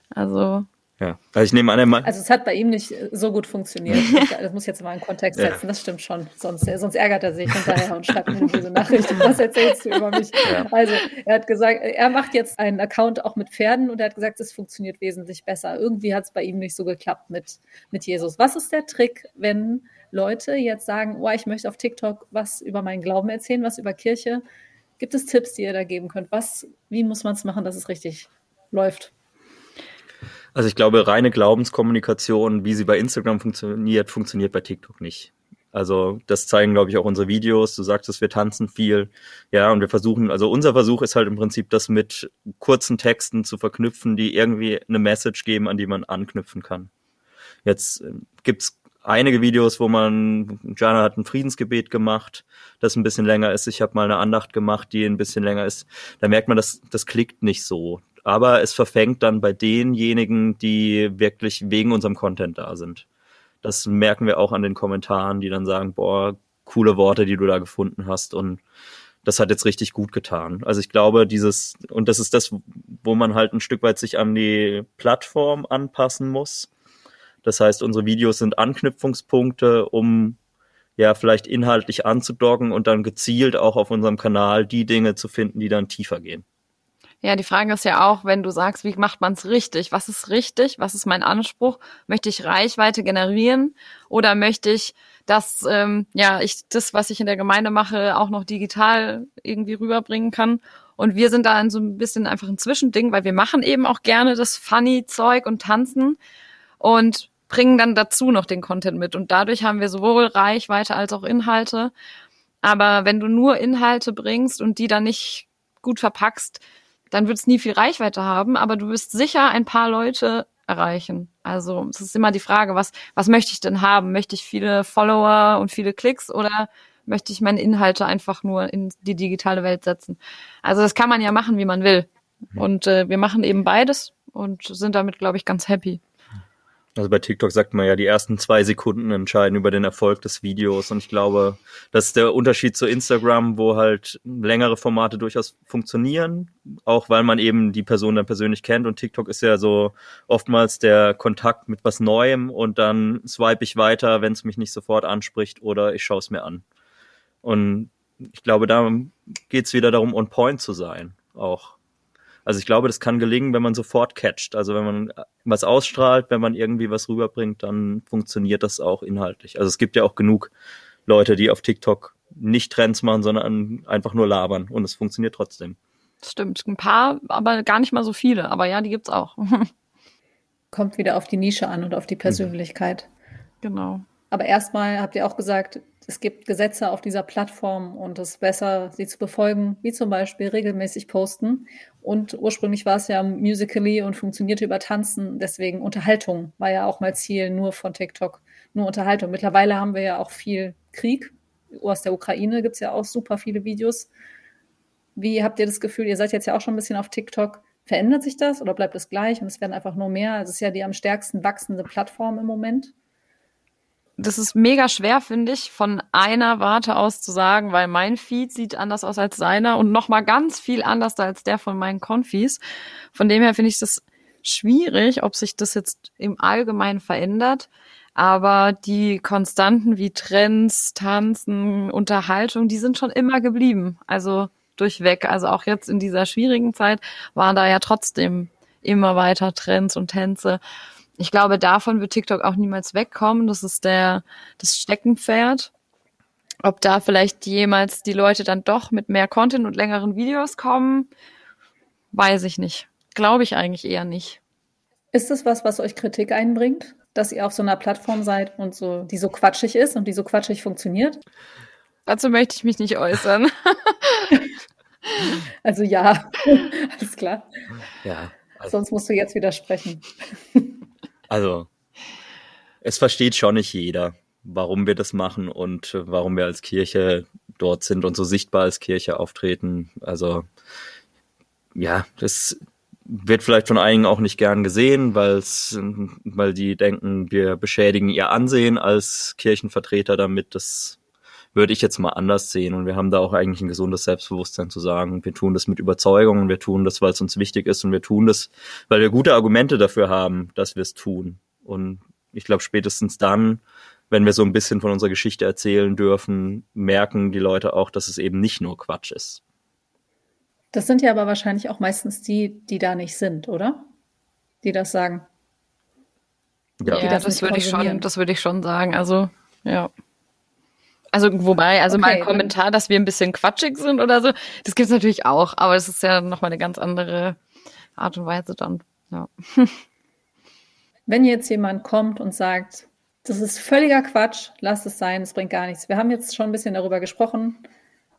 Also ja, also ich nehme an, er Also es hat bei ihm nicht äh, so gut funktioniert. <laughs> Das muss ich jetzt mal in Kontext setzen, ja. das stimmt schon. Sonst, äh, sonst ärgert er sich hinterher und schreibt mir diese Nachricht. Was erzählst du über mich? Ja. Also er hat gesagt, er macht jetzt einen Account auch mit Pferden und er hat gesagt, es funktioniert wesentlich besser. Irgendwie hat es bei ihm nicht so geklappt mit, mit Jesus. Was ist der Trick, wenn Leute jetzt sagen, oh, ich möchte auf TikTok was über meinen Glauben erzählen, was über Kirche? Gibt es Tipps, die ihr da geben könnt? Was, wie muss man es machen, dass es richtig läuft? Also ich glaube, reine Glaubenskommunikation, wie sie bei Instagram funktioniert, funktioniert bei TikTok nicht. Also das zeigen, glaube ich, auch unsere Videos. Du sagtest, wir tanzen viel. Ja, und wir versuchen, also unser Versuch ist halt im Prinzip, das mit kurzen Texten zu verknüpfen, die irgendwie eine Message geben, an die man anknüpfen kann. Jetzt äh, gibt's einige Videos, wo man, Jana hat ein Friedensgebet gemacht, das ein bisschen länger ist. Ich habe mal eine Andacht gemacht, die ein bisschen länger ist. Da merkt man, das, das klickt nicht so aber es verfängt dann bei denjenigen, die wirklich wegen unserem Content da sind. Das merken wir auch an den Kommentaren, die dann sagen, boah, coole Worte, die du da gefunden hast und das hat jetzt richtig gut getan. Also ich glaube, dieses, und das ist das, wo man halt ein Stück weit sich an die Plattform anpassen muss. Das heißt, unsere Videos sind Anknüpfungspunkte, um ja vielleicht inhaltlich anzudocken und dann gezielt auch auf unserem Kanal die Dinge zu finden, die dann tiefer gehen. Ja, die Frage ist ja auch, wenn du sagst, wie macht man es richtig? Was ist richtig? Was ist mein Anspruch? Möchte ich Reichweite generieren oder möchte ich, dass ähm, ja ich das, was ich in der Gemeinde mache, auch noch digital irgendwie rüberbringen kann? Und wir sind da in so ein bisschen einfach ein Zwischending, weil wir machen eben auch gerne das funny Zeug und tanzen und bringen dann dazu noch den Content mit. Und dadurch haben wir sowohl Reichweite als auch Inhalte. Aber wenn du nur Inhalte bringst und die dann nicht gut verpackst, dann wird es nie viel Reichweite haben, aber du wirst sicher ein paar Leute erreichen. Also es ist immer die Frage, was, was möchte ich denn haben? Möchte ich viele Follower und viele Klicks oder möchte ich meine Inhalte einfach nur in die digitale Welt setzen? Also das kann man ja machen, wie man will. Mhm. Und äh, wir machen eben beides und sind damit, glaube ich, ganz happy. Also bei TikTok sagt man ja, die ersten zwei Sekunden entscheiden über den Erfolg des Videos. Und ich glaube, das ist der Unterschied zu Instagram, wo halt längere Formate durchaus funktionieren, auch weil man eben die Person dann persönlich kennt. Und TikTok ist ja so oftmals der Kontakt mit was Neuem und dann swipe ich weiter, wenn es mich nicht sofort anspricht oder ich schaue es mir an. Und ich glaube, da geht's wieder darum, on point zu sein, auch. Also ich glaube, das kann gelingen, wenn man sofort catcht. Also wenn man was ausstrahlt, wenn man irgendwie was rüberbringt, dann funktioniert das auch inhaltlich. Also es gibt ja auch genug Leute, die auf TikTok nicht Trends machen, sondern einfach nur labern und es funktioniert trotzdem. Stimmt, ein paar, aber gar nicht mal so viele. Aber ja, die gibt's auch. <laughs> Kommt wieder auf die Nische an und auf die Persönlichkeit. Genau. Aber erstmal habt ihr auch gesagt, es gibt Gesetze auf dieser Plattform und es ist besser, sie zu befolgen, wie zum Beispiel regelmäßig posten. Und ursprünglich war es ja Musically und funktionierte über Tanzen, deswegen Unterhaltung war ja auch mal Ziel nur von TikTok, nur Unterhaltung. Mittlerweile haben wir ja auch viel Krieg. Aus der Ukraine gibt es ja auch super viele Videos. Wie habt ihr das Gefühl, ihr seid jetzt ja auch schon ein bisschen auf TikTok, verändert sich das oder bleibt es gleich und es werden einfach nur mehr? Es ist ja die am stärksten wachsende Plattform im Moment das ist mega schwer, finde ich, von einer Warte aus zu sagen, weil mein Feed sieht anders aus als seiner und nochmal ganz viel anders als der von meinen Konfis. Von dem her finde ich das schwierig, ob sich das jetzt im Allgemeinen verändert. Aber die Konstanten wie Trends, Tanzen, Unterhaltung, die sind schon immer geblieben. Also durchweg. Also auch jetzt in dieser schwierigen Zeit waren da ja trotzdem immer weiter Trends und Tänze ich glaube, davon wird TikTok auch niemals wegkommen. Das ist der, das Steckenpferd. Ob da vielleicht jemals die Leute dann doch mit mehr Content und längeren Videos kommen, weiß ich nicht. Glaube ich eigentlich eher nicht. Ist das was, was euch Kritik einbringt? Dass ihr auf so einer Plattform seid und so, die so quatschig ist und die so quatschig funktioniert? Dazu möchte ich mich nicht äußern. <laughs> also ja, <laughs> alles klar. Ja. Also Sonst musst du jetzt widersprechen. Also, es versteht schon nicht jeder, warum wir das machen und warum wir als Kirche dort sind und so sichtbar als Kirche auftreten. Also, ja, das wird vielleicht von einigen auch nicht gern gesehen, weil's, weil die denken, wir beschädigen ihr Ansehen als Kirchenvertreter damit. Das würde ich jetzt mal anders sehen. Und wir haben da auch eigentlich ein gesundes Selbstbewusstsein zu sagen, wir tun das mit Überzeugung und wir tun das, weil es uns wichtig ist und wir tun das, weil wir gute Argumente dafür haben, dass wir es tun. Und ich glaube, spätestens dann, wenn wir so ein bisschen von unserer Geschichte erzählen dürfen, merken die Leute auch, dass es eben nicht nur Quatsch ist. Das sind ja aber wahrscheinlich auch meistens die, die da nicht sind, oder? Die das sagen. Ja, ja das, das würde ich schon, das würde ich schon sagen. Also, ja. Also wobei, also okay, mal ein Kommentar, dass wir ein bisschen quatschig sind oder so, das gibt's natürlich auch, aber es ist ja nochmal eine ganz andere Art und Weise dann. Ja. <laughs> Wenn jetzt jemand kommt und sagt, das ist völliger Quatsch, lasst es sein, es bringt gar nichts. Wir haben jetzt schon ein bisschen darüber gesprochen,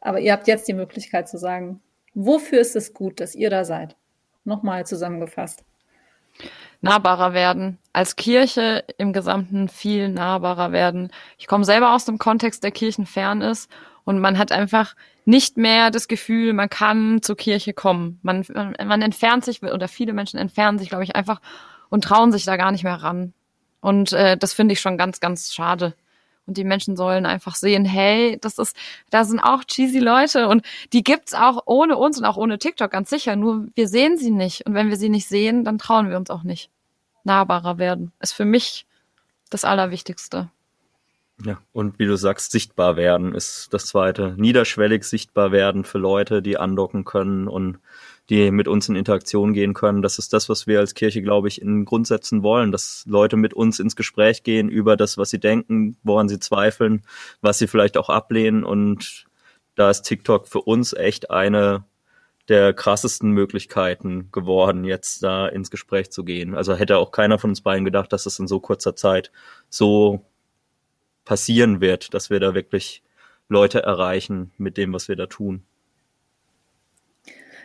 aber ihr habt jetzt die Möglichkeit zu sagen, wofür ist es gut, dass ihr da seid? Nochmal zusammengefasst nahbarer werden, als Kirche im Gesamten viel nahbarer werden. Ich komme selber aus dem Kontext, der kirchenfern ist und man hat einfach nicht mehr das Gefühl, man kann zur Kirche kommen. Man, man, entfernt sich oder viele Menschen entfernen sich, glaube ich, einfach und trauen sich da gar nicht mehr ran. Und äh, das finde ich schon ganz, ganz schade. Und die Menschen sollen einfach sehen, hey, das ist, da sind auch cheesy Leute und die gibt's auch ohne uns und auch ohne TikTok ganz sicher. Nur wir sehen sie nicht. Und wenn wir sie nicht sehen, dann trauen wir uns auch nicht. Nahbarer werden ist für mich das Allerwichtigste. Ja, und wie du sagst, sichtbar werden ist das zweite. Niederschwellig sichtbar werden für Leute, die andocken können und die mit uns in Interaktion gehen können. Das ist das, was wir als Kirche, glaube ich, in Grundsätzen wollen, dass Leute mit uns ins Gespräch gehen über das, was sie denken, woran sie zweifeln, was sie vielleicht auch ablehnen. Und da ist TikTok für uns echt eine der krassesten Möglichkeiten geworden, jetzt da ins Gespräch zu gehen. Also hätte auch keiner von uns beiden gedacht, dass es in so kurzer Zeit so passieren wird, dass wir da wirklich Leute erreichen mit dem, was wir da tun.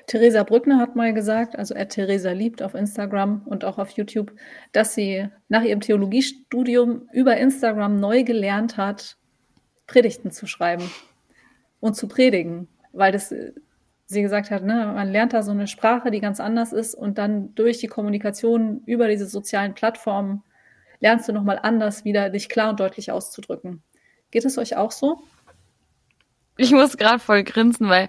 Theresa Brückner hat mal gesagt, also er Theresa liebt auf Instagram und auch auf YouTube, dass sie nach ihrem Theologiestudium über Instagram neu gelernt hat, Predigten zu schreiben und zu predigen, weil das sie gesagt hat, ne, man lernt da so eine Sprache, die ganz anders ist und dann durch die Kommunikation über diese sozialen Plattformen lernst du nochmal anders wieder dich klar und deutlich auszudrücken. Geht es euch auch so? Ich muss gerade voll grinsen, weil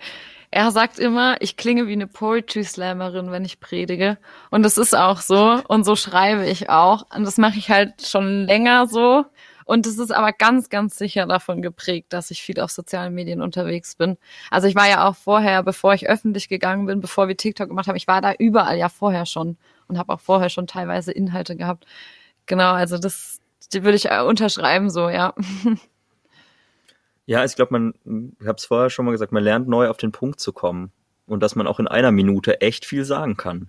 er sagt immer, ich klinge wie eine Poetry Slammerin, wenn ich predige. Und das ist auch so. Und so schreibe ich auch. Und das mache ich halt schon länger so. Und es ist aber ganz, ganz sicher davon geprägt, dass ich viel auf sozialen Medien unterwegs bin. Also ich war ja auch vorher, bevor ich öffentlich gegangen bin, bevor wir TikTok gemacht haben, ich war da überall ja vorher schon und habe auch vorher schon teilweise Inhalte gehabt. Genau, also das die würde ich unterschreiben so, ja. <laughs> Ja, ich glaube, man, ich habe es vorher schon mal gesagt, man lernt neu auf den Punkt zu kommen und dass man auch in einer Minute echt viel sagen kann.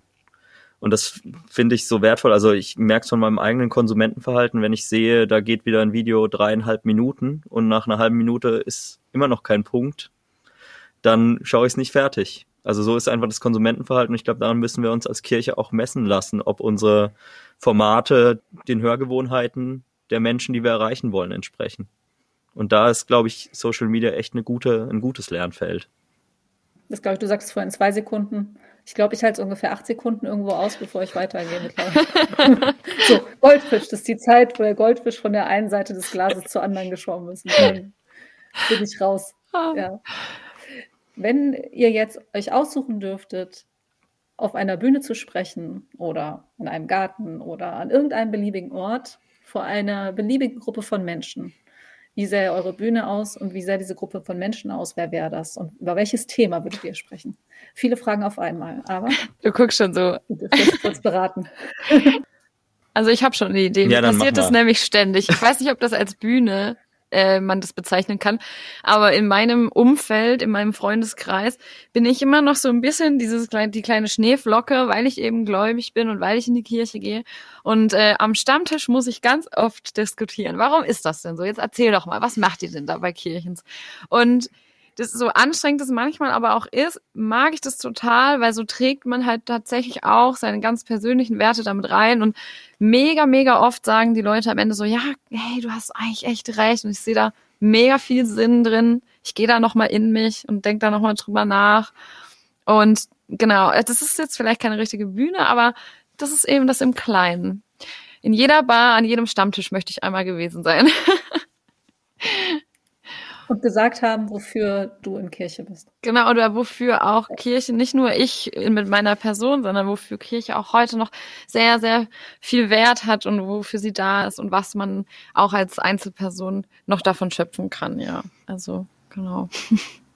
Und das finde ich so wertvoll. Also ich merke es von meinem eigenen Konsumentenverhalten, wenn ich sehe, da geht wieder ein Video dreieinhalb Minuten und nach einer halben Minute ist immer noch kein Punkt, dann schaue ich es nicht fertig. Also so ist einfach das Konsumentenverhalten. Ich glaube, daran müssen wir uns als Kirche auch messen lassen, ob unsere Formate den Hörgewohnheiten der Menschen, die wir erreichen wollen, entsprechen. Und da ist, glaube ich, Social Media echt eine gute, ein gutes Lernfeld. Das glaube ich, du sagst vorhin zwei Sekunden. Ich glaube, ich halte es ungefähr acht Sekunden irgendwo aus, bevor ich weitergehe. <laughs> so, Goldfisch, das ist die Zeit, wo der Goldfisch von der einen Seite des Glases zur anderen geschwommen ist. dann bin ich raus. Ah. Ja. Wenn ihr jetzt euch aussuchen dürftet, auf einer Bühne zu sprechen oder in einem Garten oder an irgendeinem beliebigen Ort vor einer beliebigen Gruppe von Menschen, wie sähe eure Bühne aus und wie sähe diese Gruppe von Menschen aus? Wer wäre das? Und über welches Thema würdet ihr sprechen? Viele Fragen auf einmal, aber. <laughs> Du guckst schon so. Du wirst kurz beraten. <laughs> Also ich habe schon eine Idee. Mir ja, passiert das nämlich ständig. Ich weiß nicht, ob das als Bühne äh, man das bezeichnen kann. Aber in meinem Umfeld, in meinem Freundeskreis, bin ich immer noch so ein bisschen dieses kleine, die kleine Schneeflocke, weil ich eben gläubig bin und weil ich in die Kirche gehe. Und äh, am Stammtisch muss ich ganz oft diskutieren. Warum ist das denn so? Jetzt erzähl doch mal, was macht ihr denn da bei Kirchens? Und das so anstrengend es manchmal aber auch ist, mag ich das total, weil so trägt man halt tatsächlich auch seine ganz persönlichen Werte damit rein und mega, mega oft sagen die Leute am Ende so, ja, hey, du hast eigentlich echt recht und ich sehe da mega viel Sinn drin. Ich gehe da nochmal in mich und denke da nochmal drüber nach. Und genau, das ist jetzt vielleicht keine richtige Bühne, aber das ist eben das im Kleinen. In jeder Bar, an jedem Stammtisch möchte ich einmal gewesen sein. <laughs> Und gesagt haben, wofür du in Kirche bist. Genau, oder wofür auch Kirche, nicht nur ich mit meiner Person, sondern wofür Kirche auch heute noch sehr, sehr viel Wert hat und wofür sie da ist und was man auch als Einzelperson noch davon schöpfen kann, ja. Also, genau. <laughs>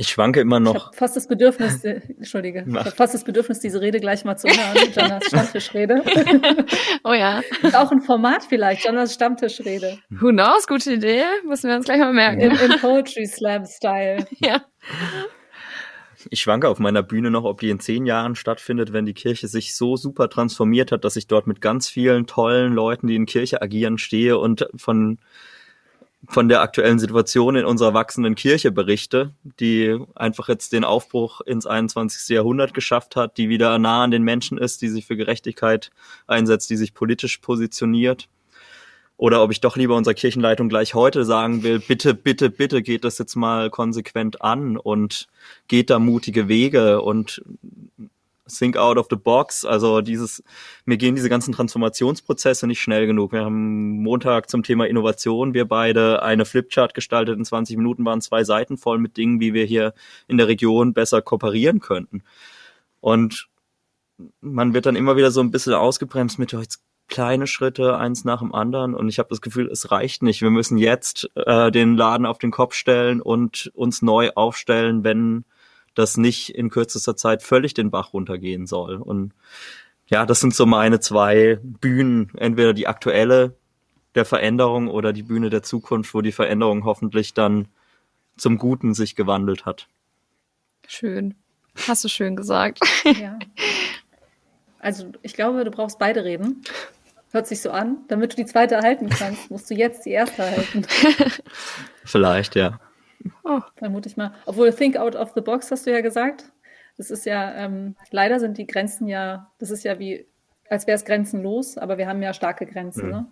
Ich schwanke immer noch. Ich habe fast das Bedürfnis, äh, Entschuldige, ich habe fast das Bedürfnis, diese Rede gleich mal zu hören, <laughs> Jonas Stammtischrede. <laughs> oh ja. Und auch ein Format vielleicht, Jonas Stammtischrede. Who knows, gute Idee, müssen wir uns gleich mal merken. Im, im <laughs> Poetry Slam Style. Ja. Ich schwanke auf meiner Bühne noch, ob die in zehn Jahren stattfindet, wenn die Kirche sich so super transformiert hat, dass ich dort mit ganz vielen tollen Leuten, die in Kirche agieren, stehe und von von der aktuellen Situation in unserer wachsenden Kirche berichte, die einfach jetzt den Aufbruch ins 21. Jahrhundert geschafft hat, die wieder nah an den Menschen ist, die sich für Gerechtigkeit einsetzt, die sich politisch positioniert. Oder ob ich doch lieber unserer Kirchenleitung gleich heute sagen will, bitte, bitte, bitte geht das jetzt mal konsequent an und geht da mutige Wege und think out of the box. Also dieses, mir gehen diese ganzen Transformationsprozesse nicht schnell genug. Wir haben Montag zum Thema Innovation, wir beide eine Flipchart gestaltet. In 20 Minuten waren zwei Seiten voll mit Dingen, wie wir hier in der Region besser kooperieren könnten. Und man wird dann immer wieder so ein bisschen ausgebremst mit jetzt kleine Schritte, eins nach dem anderen. Und ich habe das Gefühl, es reicht nicht. Wir müssen jetzt äh, den Laden auf den Kopf stellen und uns neu aufstellen, wenn das nicht in kürzester Zeit völlig den Bach runtergehen soll. Und ja, das sind so meine zwei Bühnen, entweder die aktuelle der Veränderung oder die Bühne der Zukunft, wo die Veränderung hoffentlich dann zum Guten sich gewandelt hat. Schön. Hast du schön gesagt. <laughs> Ja. Also ich glaube, du brauchst beide reden. Hört sich so an. Damit du die zweite erhalten kannst, musst du jetzt die erste erhalten. <laughs> Vielleicht, ja. Oh, vermute ich mal. Obwohl Think Out of the Box hast du ja gesagt. Das ist ja, ähm, leider sind die Grenzen ja, das ist ja wie, als wäre es grenzenlos, aber wir haben ja starke Grenzen. Mhm. Ne?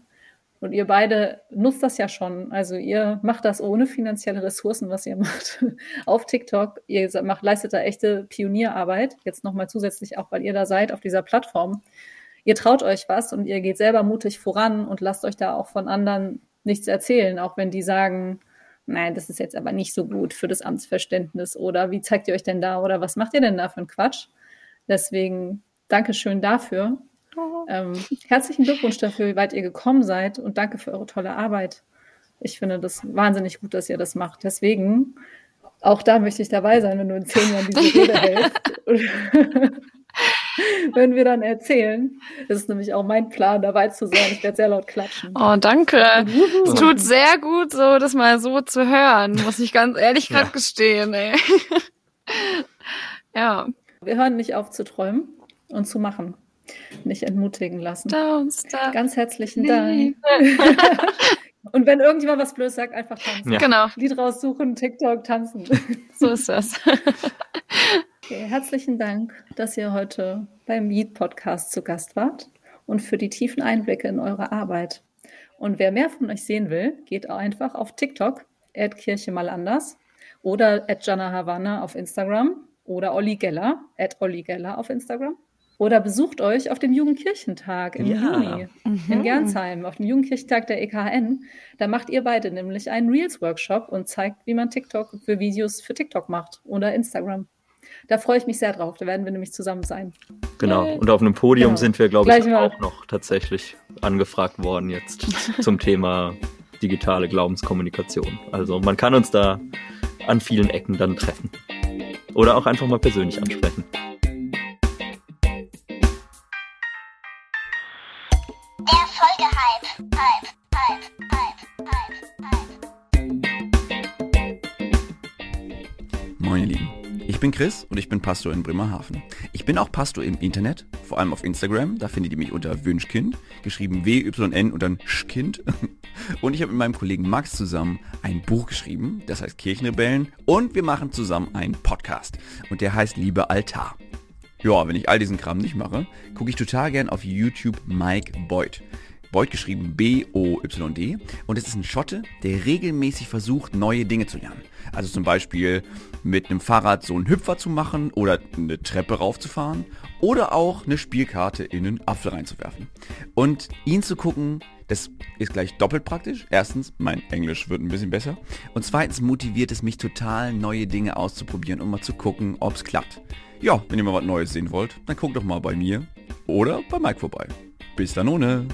Und ihr beide nutzt das ja schon. Also ihr macht das ohne finanzielle Ressourcen, was ihr <laughs> macht auf TikTok. Ihr macht, leistet da echte Pionierarbeit. Jetzt nochmal zusätzlich auch, weil ihr da seid auf dieser Plattform. ihr traut euch was und ihr geht selber mutig voran und lasst euch da auch von anderen nichts erzählen, auch wenn die sagen, nein, das ist jetzt aber nicht so gut für das Amtsverständnis oder wie zeigt ihr euch denn da oder was macht ihr denn da für einen Quatsch? Deswegen Dankeschön dafür. Oh. Ähm, herzlichen Glückwunsch dafür, wie weit ihr gekommen seid und danke für eure tolle Arbeit. Ich finde das wahnsinnig gut, dass ihr das macht. Deswegen, auch da möchte ich dabei sein, wenn du in zehn Jahren diese Rede hältst. <laughs> <laughs> <laughs> wenn wir dann erzählen. Das ist nämlich auch mein Plan, dabei zu sein. Ich werde sehr laut klatschen. Oh, danke. Es tut sehr gut, so das mal so zu hören, muss ich ganz ehrlich gerade ja. gestehen. Ey. <laughs> ja. Wir hören nicht auf zu träumen und zu machen. Nicht entmutigen lassen. Ganz herzlichen Dank. <laughs> und wenn irgendjemand was Blödes sagt, einfach tanzen. Ja. Genau. Lied raussuchen, TikTok tanzen. So ist das. Okay, herzlichen Dank, dass ihr heute beim Meet Podcast zu Gast wart und für die tiefen Einblicke in eure Arbeit. Und wer mehr von euch sehen will, geht einfach auf TikTok, Kirche mal anders oder at Jana Havana auf Instagram oder Olli Geller, at Olli Geller auf Instagram. Oder besucht euch auf dem Jugendkirchentag im ja. Juni mhm. in Gernsheim, auf dem Jugendkirchentag der EKN. Da macht ihr beide nämlich einen Reels-Workshop und zeigt, wie man TikTok für Videos für TikTok macht oder Instagram. Da freue ich mich sehr drauf. Da werden wir nämlich zusammen sein. Genau. Und auf einem Podium genau. sind wir, glaube ich, auch noch tatsächlich angefragt worden jetzt <laughs> zum Thema digitale Glaubenskommunikation. Also man kann uns da an vielen Ecken dann treffen. Oder auch einfach mal persönlich ansprechen. Bin Chris und ich bin Pastor in Bremerhaven. Ich bin auch Pastor im Internet, vor allem auf Instagram. Da findet ihr mich unter Wünschkind, geschrieben W-Y-N und dann Schkind. <laughs> Und ich habe mit meinem Kollegen Max zusammen ein Buch geschrieben, das heißt Kirchenrebellen. Und wir machen zusammen einen Podcast. Und der heißt Liebe Altar. Ja, wenn ich all diesen Kram nicht mache, gucke ich total gern auf YouTube Mike Boyd. Boyd geschrieben B-O-Y-D. Und es ist ein Schotte, der regelmäßig versucht, neue Dinge zu lernen. Also zum Beispiel mit einem Fahrrad so einen Hüpfer zu machen oder eine Treppe raufzufahren oder auch eine Spielkarte in einen Apfel reinzuwerfen. Und ihn zu gucken, das ist gleich doppelt praktisch. Erstens, mein Englisch wird ein bisschen besser. Und zweitens motiviert es mich total, neue Dinge auszuprobieren und mal zu gucken, ob es klappt. Ja, wenn ihr mal was Neues sehen wollt, dann guckt doch mal bei mir oder bei Mike vorbei. Bis dann ohne.